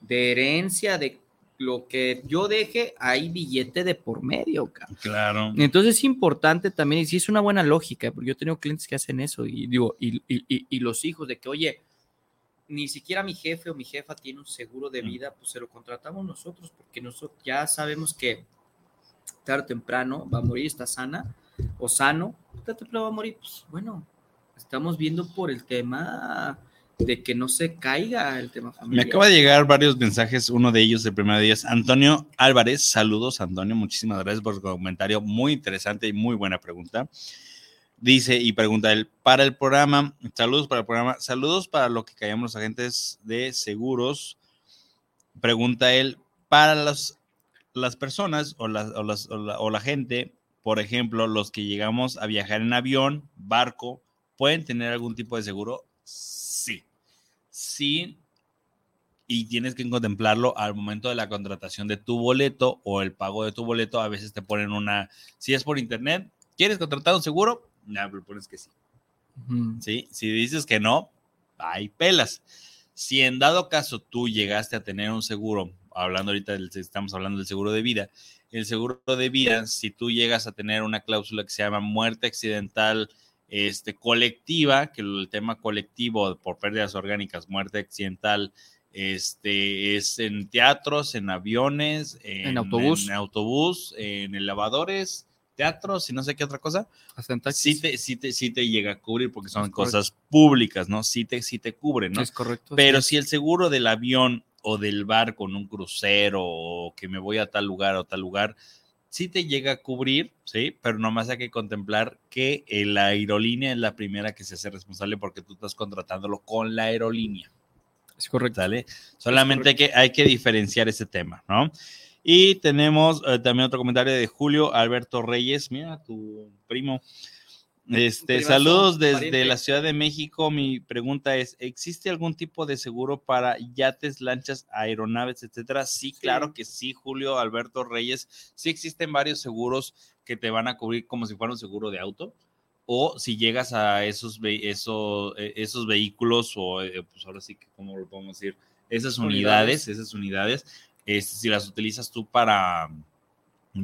de herencia, de lo que yo deje, hay billete de por medio. Claro. Entonces es importante también, y sí es una buena lógica, porque yo he tenido clientes que hacen eso, y digo, y, y- y- y los hijos de que, oye, ni siquiera mi jefe o mi jefa tiene un seguro de Mm. vida, pues se lo contratamos nosotros, porque nosotros ya sabemos que tarde o temprano va a morir, está sana o sano, tarde o temprano va a morir. Pues bueno, estamos viendo por el tema de que no se caiga el tema Me familiar. acaba de llegar varios mensajes, uno de ellos el primer día es Antonio Álvarez. Saludos, Antonio. Muchísimas gracias por su comentario. Muy interesante y muy buena pregunta. Dice y pregunta él, para el programa, saludos para el programa, saludos para lo que callamos los agentes de seguros. Pregunta él, para las, las personas o, las- o las- o la, o la gente, por ejemplo, los que llegamos a viajar en avión, barco, ¿pueden tener algún tipo de seguro? Sí. Sí, y tienes que contemplarlo al momento de la contratación de tu boleto o el pago de tu boleto. A veces te ponen una, si es por internet, ¿quieres contratar un seguro? Ya, pero pones que sí. ¿sí? Si dices que no, hay pelas. Si en dado caso tú llegaste a tener un seguro, hablando ahorita, del, estamos hablando del seguro de vida, el seguro de vida, si tú llegas a tener una cláusula que se llama muerte accidental este, colectiva, que el tema colectivo por pérdidas orgánicas, muerte accidental, este, es en teatros, en aviones, en, autobús. en autobús, en elevadores, teatros y no sé qué otra cosa, Hasta en sí te, sí te, sí te llega a cubrir porque son Es correcto. cosas públicas, ¿no? Sí te, sí te cubren, ¿no? Es correcto. Pero sí. si el seguro del avión o del barco en un crucero o que me voy a tal lugar o tal lugar, sí te llega a cubrir, ¿sí? Pero nomás hay que contemplar que eh, la aerolínea es la primera que se hace responsable porque tú estás contratándolo con la aerolínea. Es correcto. ¿Sale? Solamente hay que, hay que diferenciar ese tema, ¿no? Y tenemos eh, también otro comentario de Julio Alberto Reyes, mira, tu primo. Este, saludos desde pariente. la Ciudad de México. Mi pregunta es, ¿existe algún tipo de seguro para yates, lanchas, aeronaves, etcétera? Sí, claro que sí, Julio Alberto Reyes. Sí existen varios seguros que te van a cubrir como si fuera un seguro de auto o si llegas a esos, ve- eso- eh, esos vehículos o eh, pues ahora sí que, ¿cómo lo podemos decir? Esas unidades, Unidades. esas unidades, este, si las utilizas tú para,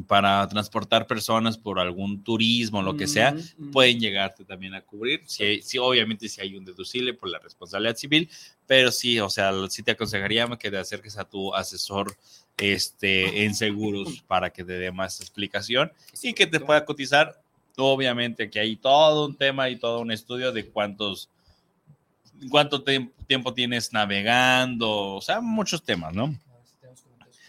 para transportar personas por algún turismo, lo que sea, pueden llegarte también a cubrir. Si, hay- si obviamente si hay un deducible por la responsabilidad civil, pero sí, o sea, sí te aconsejaría que te acerques a tu asesor este, en seguros para que te dé más explicación y que te pueda cotizar. Obviamente que hay todo un tema y todo un estudio de cuántos, cuánto tiemp- tiempo tienes navegando, o sea, muchos temas, ¿no?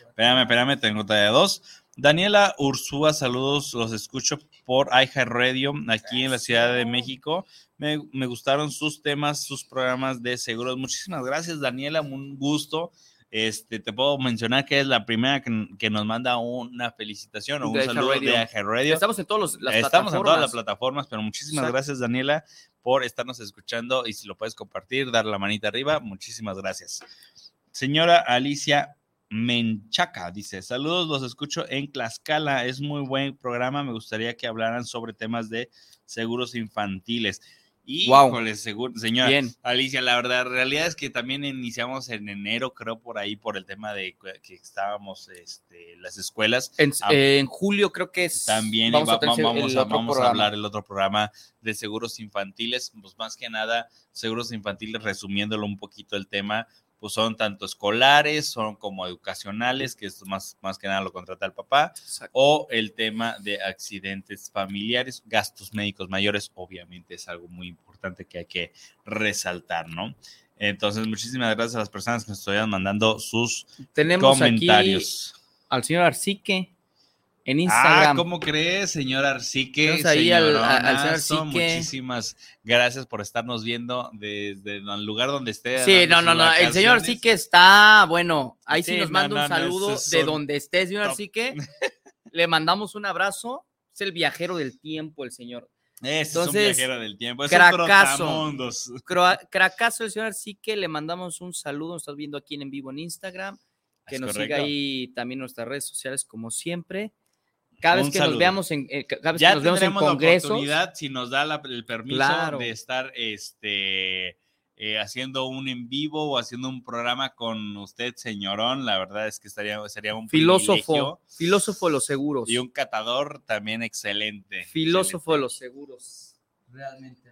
Espérame, espérame, tengo todavía dos. Daniela Ursúa, saludos, los escucho por iHeartRadio aquí en la Ciudad de México. Me, me gustaron sus temas, sus programas de seguros. Muchísimas gracias, Daniela, un gusto. Este, te puedo mencionar que es la primera que, que nos manda una felicitación o un De saludo de iHeartRadio. iHeartRadio. Estamos en todas las Estamos en todas las plataformas. plataformas, pero muchísimas Exacto. gracias, Daniela, por estarnos escuchando y si lo puedes compartir, dar la manita arriba, muchísimas gracias. Señora Alicia Menchaca dice: Saludos, los escucho en Tlaxcala. Es muy buen programa. Me gustaría que hablaran sobre temas de seguros infantiles. Y, Guau. señora Bien. Alicia, la verdad, la realidad es que también iniciamos en enero, creo, por ahí, por el tema de que estábamos este, las escuelas. En, Ah, eh, en julio creo que es. También vamos va- a, tener va- vamos, el a, otro vamos a programa. hablar el otro programa de seguros infantiles, pues más que nada, seguros infantiles, resumiéndolo un poquito el tema, pues son tanto escolares, son como educacionales, que esto más, más que nada lo contrata el papá, Exacto. o el tema de accidentes familiares, gastos médicos mayores, obviamente es algo muy importante que hay que resaltar, ¿no? Entonces, muchísimas gracias a las personas que nos estuvieron mandando sus Tenemos aquí comentarios. al señor Arcique en Ah, Instagram. ¿cómo crees, señor Arcique? Ahí al- señor Arcique. Muchísimas gracias por estarnos viendo desde el lugar donde esté. Sí, no, no, no. El señor. Arcique está, bueno, ahí sí, Sí, nos no, manda no, un saludo de donde esté, señor top. Arcique. Le mandamos un abrazo. Es el viajero del tiempo, el señor. Es Entonces, un viajero del tiempo. Es cracazo. un trotamundos. Cra- Cracazo, el señor Arcique, le mandamos un saludo. Nos estás viendo aquí en, en vivo en Instagram. Que Es nos correcto. siga ahí también en nuestras redes sociales, como siempre. Cada vez que saludo. nos veamos en, eh, ca- cada vez Ya que nos vemos en tendremos la oportunidad, si nos da la- el permiso Claro. de estar este, eh, haciendo un en vivo o haciendo un programa con usted, señorón. La verdad es que estaría, sería un Filósofo, privilegio. filósofo de los seguros. Y un catador también excelente. Filósofo de los seguros. Realmente,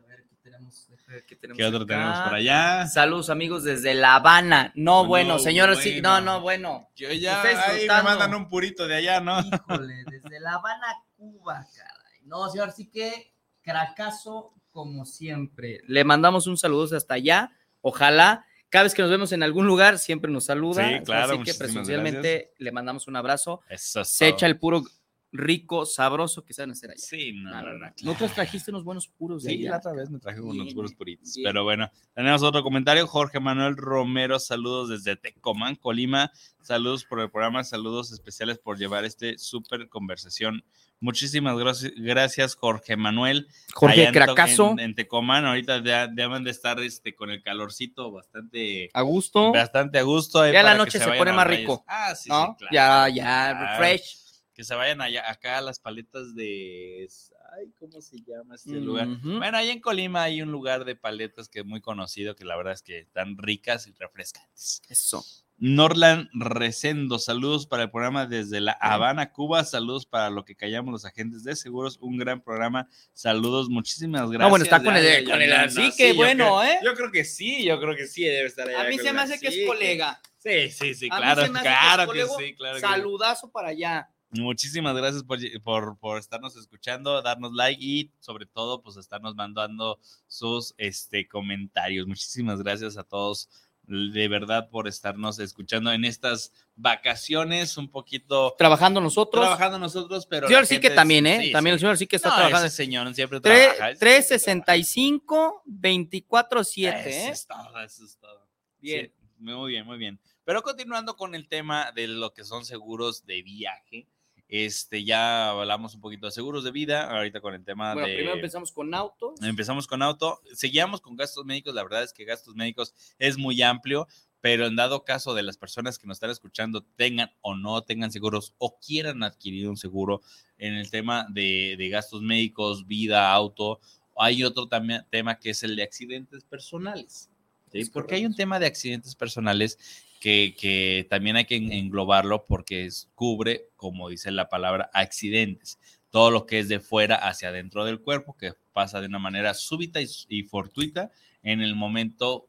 tenemos? Ver ¿Qué, tenemos ¿Qué otro acá. tenemos por allá? Saludos amigos desde La Habana. No, No, bueno, señores, sí, no, bueno. no, bueno. Yo ya, ahí me mandan un purito de allá, ¿no? Híjole, desde La Habana, Cuba, caray. No, señor, sí que cracazo como siempre. Le mandamos un saludo hasta allá. Ojalá, cada vez que nos vemos en algún lugar, siempre nos saluda. Sí, claro, Así que presencialmente le mandamos un abrazo. Eso es Se todo. echa el puro rico, sabroso que saben hacer allá. Sí, no, No, no, no, no, no. claro. ¿No te trajiste unos buenos puros de Sí, allá? la otra vez me traje unos Bien, puros puritos. bien. Pero bueno, tenemos otro comentario. Jorge Manuel Romero, saludos desde Tecomán, Colima. Saludos por el programa, saludos especiales por llevar este súper conversación. Muchísimas gracias, Jorge Manuel. Jorge Allá en En, Tecomán, ahorita ya deben de estar este, con el calorcito bastante, a gusto. bastante a gusto. Ya la noche se pone más rico, Ah, sí, ¿no? sí, claro, ya, ya, refresh. Que se vayan allá, acá a las paletas de... Ay, ¿cómo se llama este lugar? Bueno, ahí en Colima hay un lugar de paletas que es muy conocido, que la verdad es que están ricas y refrescantes. Eso. Norland Resendo, saludos para el programa desde La Habana, Cuba, saludos para lo que callamos los agentes de seguros, un gran programa, saludos, muchísimas gracias. Ah, bueno, está con el- con el no, así sí, que yo bueno, creo- ¿eh? Yo creo que sí, yo creo que sí, debe estar allá A mí se me hace que es colega. Sí, sí, sí, claro, claro que, sí, claro que sí. Saludazo para allá. Muchísimas gracias por, por, por estarnos escuchando, darnos like y sobre todo pues estarnos mandando sus este, comentarios. Muchísimas gracias a todos de verdad por estarnos escuchando en estas vacaciones un poquito Trabajando nosotros. trabajando nosotros, pero... señor sí que también, ¿eh? sí, también sí. el señor sí que está No, trabajando. ese señor siempre Tre- trabaja. ese siempre 365, 24-7, trabaja. Eso ¿eh? es todo, eso es todo. Bien. Sí, muy bien, muy bien. Pero continuando con el tema de lo que son seguros de viaje, este, ya hablamos un poquito de seguros de vida, ahorita con el tema Bueno, de... primero empezamos con autos. Empezamos con auto, seguíamos con gastos médicos, la verdad es que gastos médicos es muy amplio, pero en dado caso de las personas que nos están escuchando tengan o no tengan seguros o quieran adquirir un seguro en el tema de, de gastos médicos, vida, auto, hay otro también tema que es el de accidentes personales. ¿sí? Porque hay un tema de accidentes personales que, que también hay que en- englobarlo porque es- cubre, como dice la palabra, accidentes. Todo lo que es de fuera hacia adentro del cuerpo, que pasa de una manera súbita y, y fortuita en el momento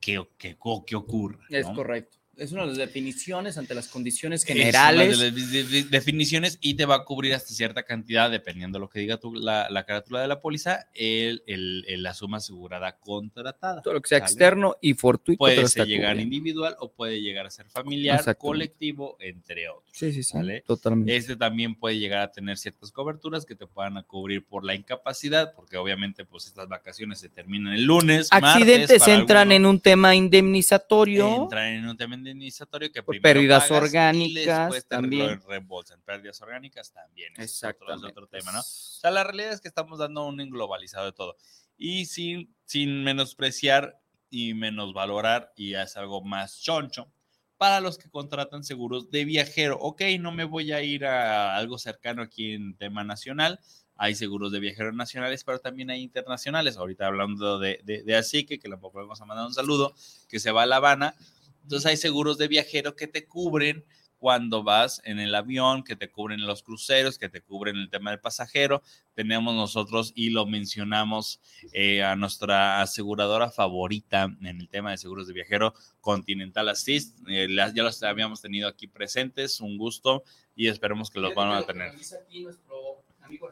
que, que, que ocurre. Es correcto. Es una de las definiciones ante las condiciones Es una generales. de las de- de- definiciones y te va a cubrir hasta cierta cantidad, dependiendo de lo que diga tu- la, la carátula de la póliza, el, el- el- la suma asegurada contratada. todo lo que sea ¿sale? externo y fortuito. Puede ser llegar cubriendo. individual o puede llegar a ser familiar, colectivo, entre otros. Sí, sí, sí. ¿Sale? Totalmente. Este también puede llegar a tener ciertas coberturas que te puedan cubrir por la incapacidad, porque obviamente pues estas vacaciones se terminan el lunes. Accidentes entran en un tema indemnizatorio. Entran en un tema indemnizatorio que Por primero pérdidas pagas y orgánicas después te también. re- reembolsan. Pérdidas orgánicas también. ese es otro- es Exactamente. otro tema, ¿no? O sea, la realidad es que estamos dando un englobalizado de todo. Y sin, sin menospreciar y menosvalorar, y es algo más choncho, para los que contratan seguros de viajero. Ok, no me voy a ir a algo cercano aquí en tema nacional. Hay seguros de viajeros nacionales, pero también hay internacionales. Ahorita hablando de, de, de Asique, que le vamos a mandar un saludo, que se va a La Habana. Entonces hay seguros de viajero que te cubren cuando vas en el avión, que te cubren los cruceros, que te cubren el tema del pasajero. Tenemos nosotros y lo mencionamos eh, a nuestra aseguradora favorita en el tema de seguros de viajero, Continental Assist. Eh, las- ya los habíamos tenido aquí presentes, un gusto y esperemos que los van a tener. Aquí nuestro amigo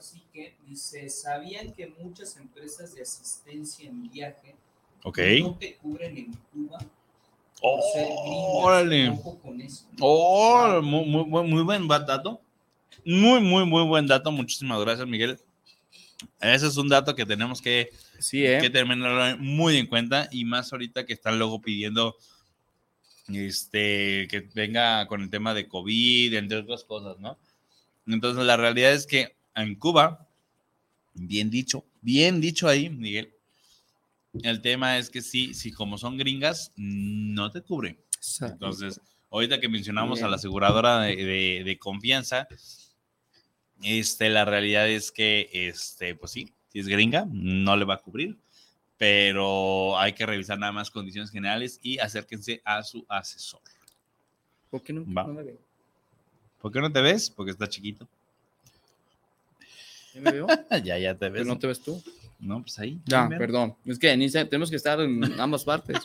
dice, ¿sabían que muchas empresas de asistencia en viaje Ok. no te cubren en Cuba? Gringas? Órale. Ojo con eso. Oh, muy, muy, buen- muy buen dato. Muy, muy, muy buen dato. Muchísimas gracias, Miguel. Ese es un dato que tenemos que, Sí, ¿eh? que tenerlo muy en cuenta y más ahorita que están luego pidiendo este, que venga con el tema de COVID, entre otras cosas, ¿no? Entonces, la realidad es que en Cuba, bien dicho, bien dicho ahí, Miguel, el tema es que sí, sí, como son gringas, no te cubren. Entonces, ahorita que mencionamos a la aseguradora de, de- de confianza, este, la realidad es que, este, pues sí, si es gringa, no le va a cubrir, pero hay que revisar nada más condiciones generales y acérquense a su asesor. ¿Por qué no, no me veo? ¿Por qué no te ves? Porque está chiquito. ¿Ya me veo? ya, ya te ves. Pero no te ves tú. No, pues ahí. Ya, perdón. Es que tenemos que estar en ambas partes.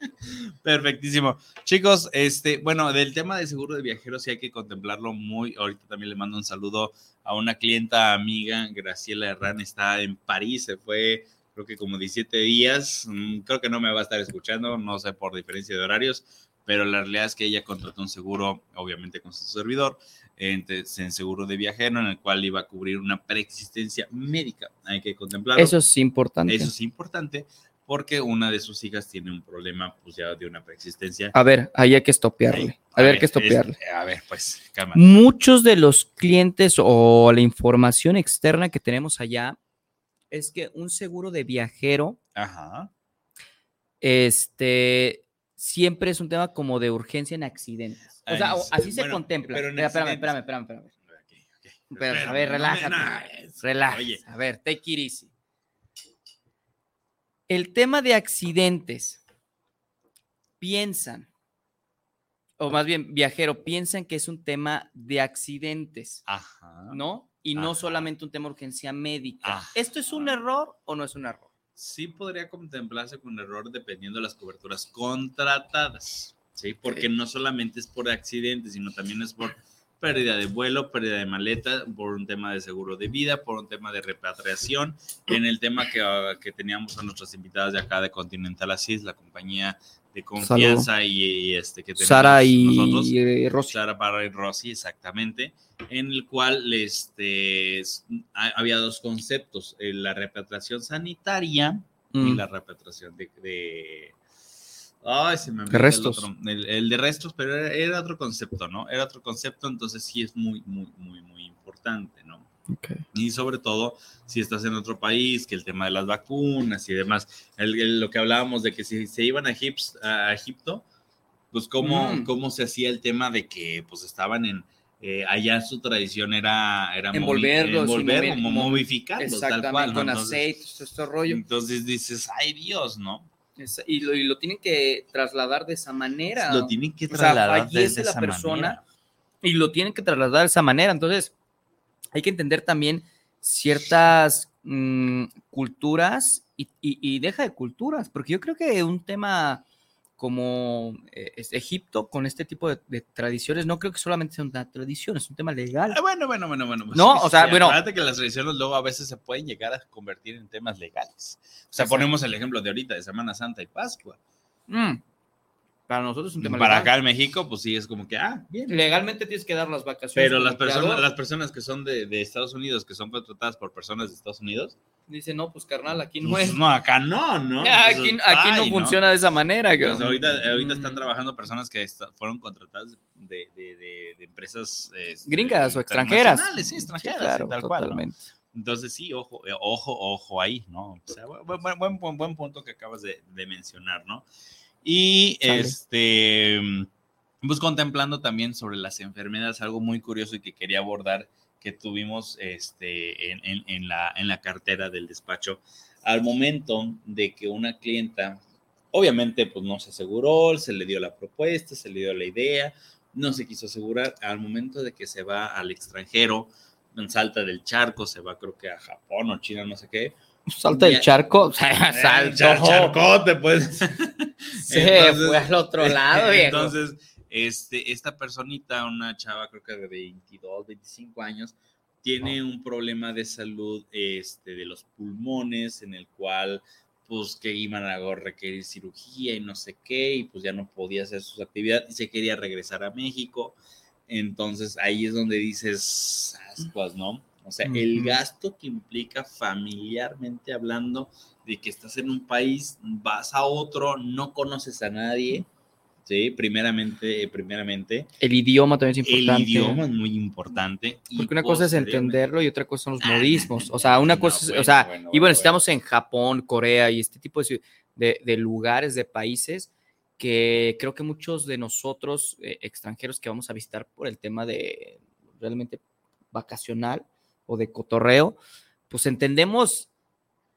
Perfectísimo. Chicos, este, bueno, del tema de seguro de viajeros sí hay que contemplarlo muy. Ahorita también le mando un saludo a una clienta amiga, Graciela Herrán, está en París, se fue creo que como 17 días. Mm, Creo que no me va a estar escuchando, no sé por diferencia de horarios, pero la realidad es que ella contrató un seguro, obviamente con su servidor, entonces, en seguro de viajero, en el cual iba a cubrir una preexistencia médica. Hay que contemplarlo. Eso es importante. Eso es importante porque una de sus hijas tiene un problema, pues ya de una preexistencia. A ver, ahí hay que estopearle. A ver, hay que estopearle. a ver, pues, calma. Muchos de los clientes o la información externa que tenemos allá es que un seguro de viajero, Ajá. este, siempre es un tema como de urgencia en accidentes. O sea, así se contempla. espérame, espérame, espérame, espérame. A ver, relájate. Relájate. Oye, A ver, take it easy. El tema de accidentes, piensan, o más bien viajero, piensan que es un tema de accidentes, ajá. ¿no? Y no solamente un tema de urgencia médica. Ajá. ¿Esto es un error o no es un error? Sí podría contemplarse con error dependiendo de las coberturas contratadas, ¿sí? Porque no solamente es por accidentes, sino también es por pérdida de vuelo, pérdida de maleta, por un tema de seguro de vida, por un tema de repatriación. En el tema que, ah, que teníamos a nuestras invitadas de acá de Continental Asís, la compañía de confianza y, y este que tenemos Sara y nosotros. eh, Rosy. Sara Barra y Rossi, exactamente, en el cual este, es- ha- había dos conceptos, eh, la repatriación sanitaria y Mm. la repatriación de... de Ay, se me el restos. otro, El, el de restos, pero era, era otro concepto, ¿no? Era otro concepto, entonces sí es muy, muy, muy, muy importante, ¿no? Ok. Y sobre todo, si estás en otro país, que el tema de las vacunas y demás, el- el- lo que hablábamos de que si se iban a, a Egipto, pues cómo, Mm. cómo se hacía el tema de que pues estaban en, eh, allá su tradición era, era Envolverlos envolver, momi- como mo- momificarlos, tal Exactamente, cual. ¿no? con Entonces- aceite, todo este rollo. Entonces dices, ay Dios, ¿no? Es- Y lo, y lo tienen que trasladar de esa manera. Lo tienen que O sea, trasladar fallece desde la esa persona manera. y lo tienen que trasladar de esa manera. Entonces, hay que entender también ciertas mm, culturas y, y- y deja de culturas, porque yo creo que un tema como eh, Egipto, con este tipo de, de tradiciones, no creo que solamente sea una tradición, es un tema legal. Ah, bueno, bueno, bueno, bueno. pues No, o sea, bueno. Acuérdate que las tradiciones luego a veces se pueden llegar a convertir en temas legales. O sea, ponemos el ejemplo de ahorita de Semana Santa y Pascua. Mm. Para nosotros es un tema Para legal. acá en México, pues sí, es como que, ah, bien. Legalmente tienes que dar las vacaciones. Pero las personas, las personas que son de, de Estados Unidos, que son contratadas por personas de Estados Unidos, Dice, no, pues carnal, aquí no pues, es. no, acá no, ¿no? Aquí, Entonces, aquí no ay, funciona de esa manera. Pues ahorita, ahorita están Mm. trabajando personas que esta- fueron contratadas de, de- de- empresas este, Gringas o extranjeras. Sí, extranjeras, Sí, claro, tal cual. ¿no? totalmente. Entonces sí, ojo, eh, ojo, ojo ahí, ¿no? O sea, buen, buen, buen, buen- buen punto que acabas de, de mencionar, ¿no? Y este, pues contemplando también sobre las enfermedades, algo muy curioso y que quería abordar que tuvimos este, en, en- en la, en la cartera del despacho, al momento de que una clienta, obviamente, pues no se aseguró, se le dio la propuesta, se le dio la idea, no se quiso asegurar, al momento de que se va al extranjero, salta del charco, se va creo que a Japón o China, no sé qué. Salta del charco. Char- Saltó. charcote, pues. Se Entonces- fue al otro lado, viejo. Entonces, este, esta personita, una chava creo que de 22, 25 años, tiene un problema de salud este, de los pulmones en el cual pues que iban a requerir cirugía y no sé qué, y pues ya no podía hacer sus actividades y se quería regresar a México. Entonces ahí es donde dices, ascuas, ¿no? O sea, el Ujú. gasto que implica familiarmente hablando de que estás en un país, vas a otro, no conoces a nadie, ¿sí? Primeramente, primeramente, El idioma también es el importante. idioma es muy importante. Porque una cosa es entenderlo y otra cosa son los Ah, modismos. O sea, una no, cosa es, bueno, o sea, bueno, y bueno, bueno, estamos en Japón, Corea y este tipo de, de, de lugares, de países que creo que muchos de nosotros eh, extranjeros que vamos a visitar por el tema de realmente vacacional o de cotorreo, pues entendemos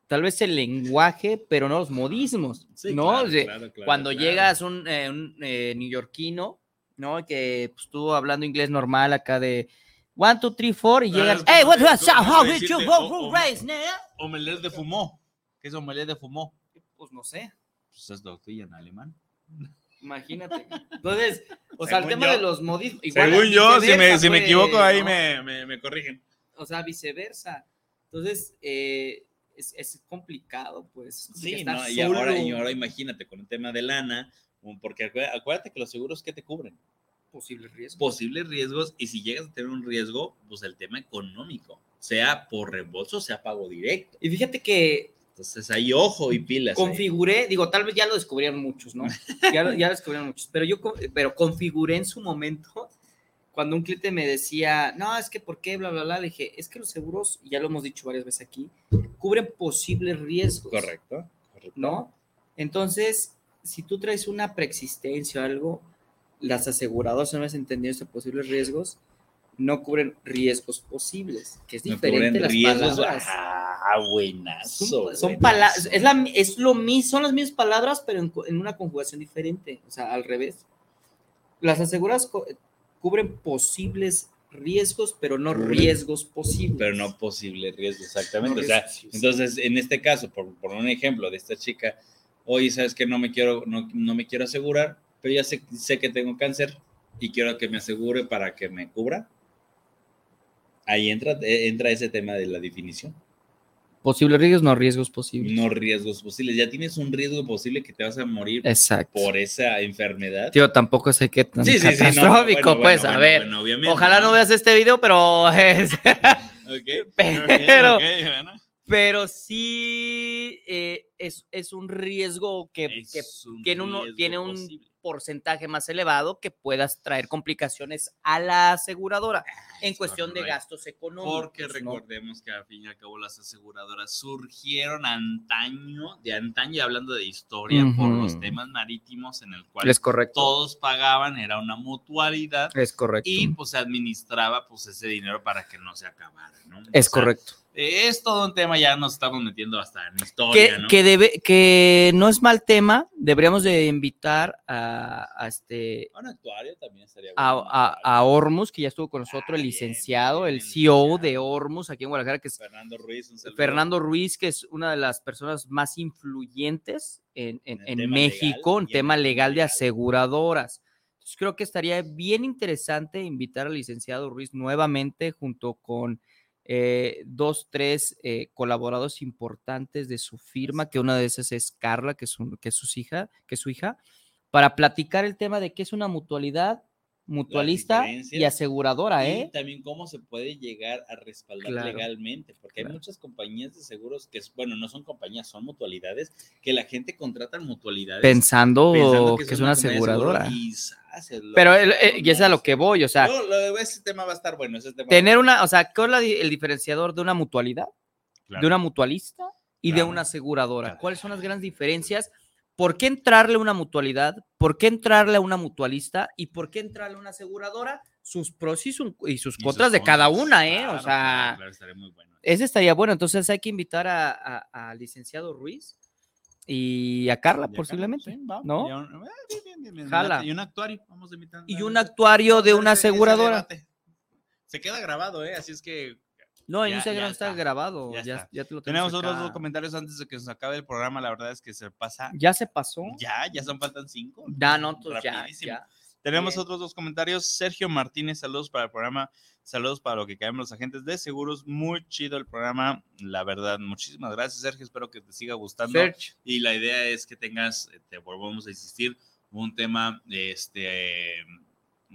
tal vez el lenguaje, pero no los modismos, Sí, ¿no? claro, claro, claro, cuando llegas un, eh, un eh, neoyorquino, ¿no? Que pues, estuvo hablando inglés normal acá de, one, two, three, four, y es hey, what's up, how did you go o- for o- race, nigga? Omelette de fumó. ¿Qué es omelette de fumó? Pues no sé, Pues es tortilla en alemán. imagínate. Entonces, o sea, el tema yo- de los modismos. Según yo, si me, si me pues, equivoco, ahí ¿no? me, me, me corrigen. O sea, viceversa. Entonces, eh, es, es complicado, pues. es Sí, ¿no? Y ahora, y ahora imagínate con el tema de lana, porque acué- acuérdate que los seguros que te cubren, posibles riesgos. posibles riesgos, y si llegas a tener un riesgo, pues el tema económico, sea por reembolso, sea pago directo. Y fíjate que Entonces ahí ojo y pilas. ahí. configuré, digo, tal vez ya lo descubrieron muchos, ¿no? Ya, ya lo descubrieron muchos, pero yo pero configuré en su momento cuando un cliente me decía, no, es que ¿por qué? Bla, bla, bla, le dije, es que los seguros, ya lo hemos dicho varias veces aquí, cubren posibles riesgos. Correcto. correcto. ¿no? Entonces, si tú traes una preexistencia o algo, las aseguradoras, no has entendido estos posibles riesgos, no cubren riesgos posibles, que es No diferente cubren las riesgos. palabras. Ah, buenazo. Son, palabras, es, la, es lo mismo, son las mismas palabras, pero en, una conjugación diferente, o sea, al revés. Las aseguradoras co- cubren posibles riesgos, pero no riesgos posibles. Pero no posible riesgo, exactamente. No o sea, riesgos posibles. entonces, en este caso, por, por un ejemplo de esta chica, oye, sabes que no me quiero, no, no me quiero asegurar, pero ya sé, sé que tengo cáncer y quiero que me asegure para que me cubra. Ahí entra, eh, entra ese tema de la definición. Posibles riesgos, no riesgos posibles. No riesgos posibles. Ya tienes un riesgo posible que te vas a morir Exacto. por esa enfermedad. Tío, tampoco sé qué tan Sí, sí, sí, no, catastrófico, bueno, pues, bueno, a bueno, ver. Ojalá no veas este video, pero es- Pero- pero sí eh, es, es un riesgo que, que tiene, uno, tiene un posible. Porcentaje más elevado que puedas traer complicaciones a la aseguradora en Es cuestión de gastos económicos. Porque ¿no? recordemos que al fin y al cabo las aseguradoras surgieron antaño, de antaño, y hablando de historia, por los temas marítimos en el cual Es correcto. todos pagaban, era una mutualidad Es correcto. y pues se administraba pues ese dinero para que no se acabara, ¿no? es O sea, correcto. Es todo un tema, ya nos estamos metiendo hasta en Que, historia, ¿no? que, debe, que no es mal tema. Deberíamos de invitar a, a este Un actuario también estaría a, bueno, a, a Ormus, que ya estuvo con nosotros, Ah, el bien, licenciado, bien, el el CEO de. Ormus aquí en Guadalajara, que es Fernando Ruiz, un. Fernando Ruiz, que es una de las personas más influyentes en, en- México legal en tema tema legal de legal. aseguradoras. Entonces, creo que estaría bien interesante invitar al licenciado Ruiz nuevamente junto con eh, dos, tres eh, colaboradores importantes de su firma, que una de esas es Carla, que es, un- que es su hija, que es su hija, para platicar el tema de qué es una mutualidad, mutualista y aseguradora, Y ¿eh? también cómo se puede llegar a respaldar Claro, legalmente, porque hay muchas compañías de seguros que, es- bueno, no son compañías, son mutualidades, que la gente contrata en mutualidades. Pensando, pensando que, es una aseguradora. Pero el- eh, y es a lo que voy, o sea, No, lo- ese tema va a estar bueno. Ese tema tener una, o sea, ¿cuál es el diferenciador de una mutualidad, de una mutualista y de una aseguradora? Claro. ¿Cuáles son las grandes diferencias? ¿Por qué entrarle a una mutualidad? ¿Por qué entrarle a una mutualista? ¿Y por qué entrarle a una aseguradora? Sus pros y, su- y sus Y sus contras de cada una, ¿eh? claro, o sea, claro, estaría muy bueno. ese estaría bueno. Entonces hay que invitar a- a- al licenciado Ruiz y a Carla, posiblemente. sí, va, ¿no? un- eh, bien, bien, bien. Y un actuario, vamos a invitar. Y un actuario de una aseguradora. Se queda grabado, ¿eh? Así es que No, en Ya- Instagram ya está, está, grabado. ya Ya, está. ya te lo tenemos tenemos otros dos comentarios antes de que se acabe el programa. La verdad es que se pasa Ya se pasó. ya, ya son faltan cinco. Ya, no, pues ya. Tenemos Bien. otros dos comentarios. Sergio Martínez, saludos para el programa. Saludos para lo que caemos los agentes de seguros. Muy chido el programa. La verdad, muchísimas gracias, Sergio. Espero que te siga gustando. Search. Y la idea es que tengas, eh, te volvemos a insistir, un tema este,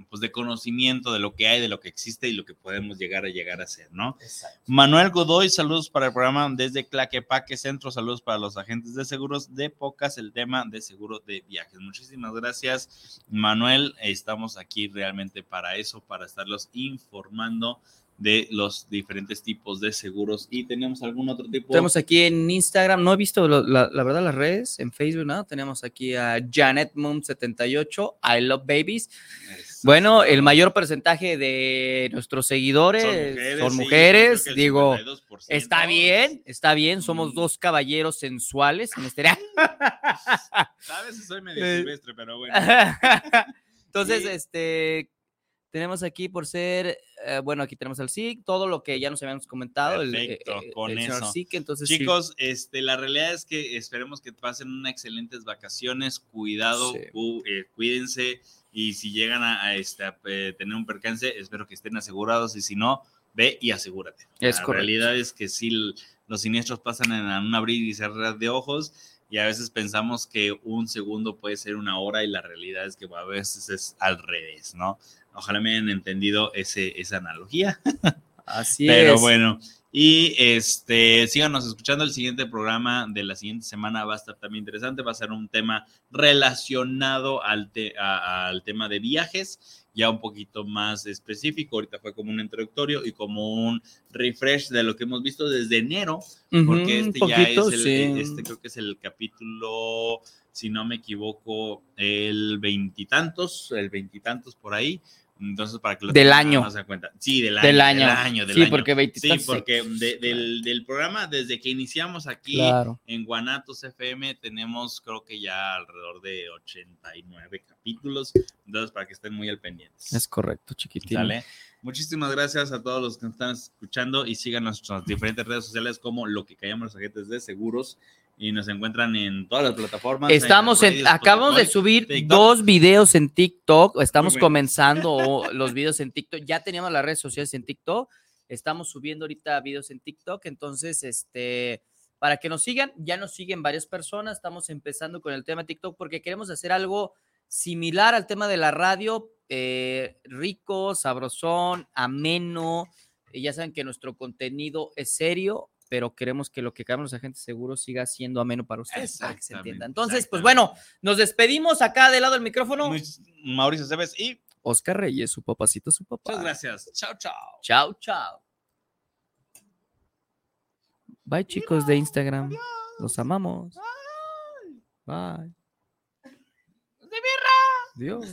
pues de conocimiento de lo que hay, de lo que existe y lo que podemos llegar a llegar a ser, ¿no? Manuel Godoy, saludos para el programa desde Claquepaque Centro, saludos para los agentes de seguros de Pocas, el tema de seguro de viajes. Muchísimas gracias, Manuel. Estamos aquí realmente para eso, para estarlos informando de los diferentes tipos de seguros y tenemos algún otro tipo Tenemos aquí en Instagram, no he visto lo- la, la verdad las redes, en Facebook, ¿no? Tenemos aquí a Janet Moon 78, I Love Babies. Bueno, el mayor porcentaje de nuestros seguidores son mujeres, el digo, 52%. está bien, está bien, somos dos caballeros sensuales en este... A veces soy medio Eh. silvestre, pero bueno. Entonces, Sí. este, Tenemos aquí por ser, eh, bueno, aquí tenemos al SIC, todo lo que ya nos habíamos comentado. el- eh, Perfecto, eh, con el señor eso. SIC, entonces, sí. Chicos, este, la realidad es que esperemos que pasen unas excelentes vacaciones. Cuidado, cu- eh, cuídense. Y si llegan a, a, este, a, eh, tener un percance, espero que estén asegurados. Y si no, ve y asegúrate. Es la correcto. realidad es que sí, los siniestros pasan en un abrir y cerrar de ojos. Y a veces pensamos que un segundo puede ser una hora y la realidad es que a veces es al revés, ¿no? Ojalá me hayan entendido ese, esa analogía. Así Pero es. bueno, y este, síganos escuchando. El siguiente programa de la siguiente semana va a estar también interesante. Va a ser un tema relacionado al, te- a- al tema de viajes, ya un poquito más específico. Ahorita fue como un introductorio y como un refresh de lo que hemos visto desde enero, porque este ya es el, sí. este creo que es el capítulo, si no me equivoco, el veintitantos, el veintitantos por ahí. Entonces, para que lo Del año. más en cuenta. Sí, del año. Del año. Del año, del sí, año. porque Sí, 23 porque de- del, del programa, desde que iniciamos aquí Claro. en Guanatos FM, tenemos creo que ya alrededor de 89 capítulos. Entonces, para que estén muy al pendiente. Es correcto, chiquitín. ¿Sale? Muchísimas gracias a todos los que nos están escuchando y sigan nuestras diferentes redes sociales como lo que callamos los agentes de seguros y nos encuentran en todas las plataformas. Estamos en, acabamos de subir TikTok. dos videos en TikTok. Estamos comenzando los videos en TikTok. Ya teníamos las redes sociales en TikTok. Estamos subiendo ahorita videos en TikTok. Entonces, este, para que nos sigan, ya nos siguen varias personas. Estamos empezando con el tema TikTok porque queremos hacer algo similar al tema de la radio, eh, rico, sabrosón, ameno. Y ya saben que nuestro contenido es serio, pero queremos que lo que cagamos los agentes seguros siga siendo ameno para ustedes, para que se entienda. Entonces, pues bueno, nos despedimos acá del lado del micrófono. Mauricio Cebes y Oscar Reyes, su papacito, su papá. muchas gracias. Chao, chao. Chao, chao. Bye, chicos de Instagram. Los amamos. Bye. Dios.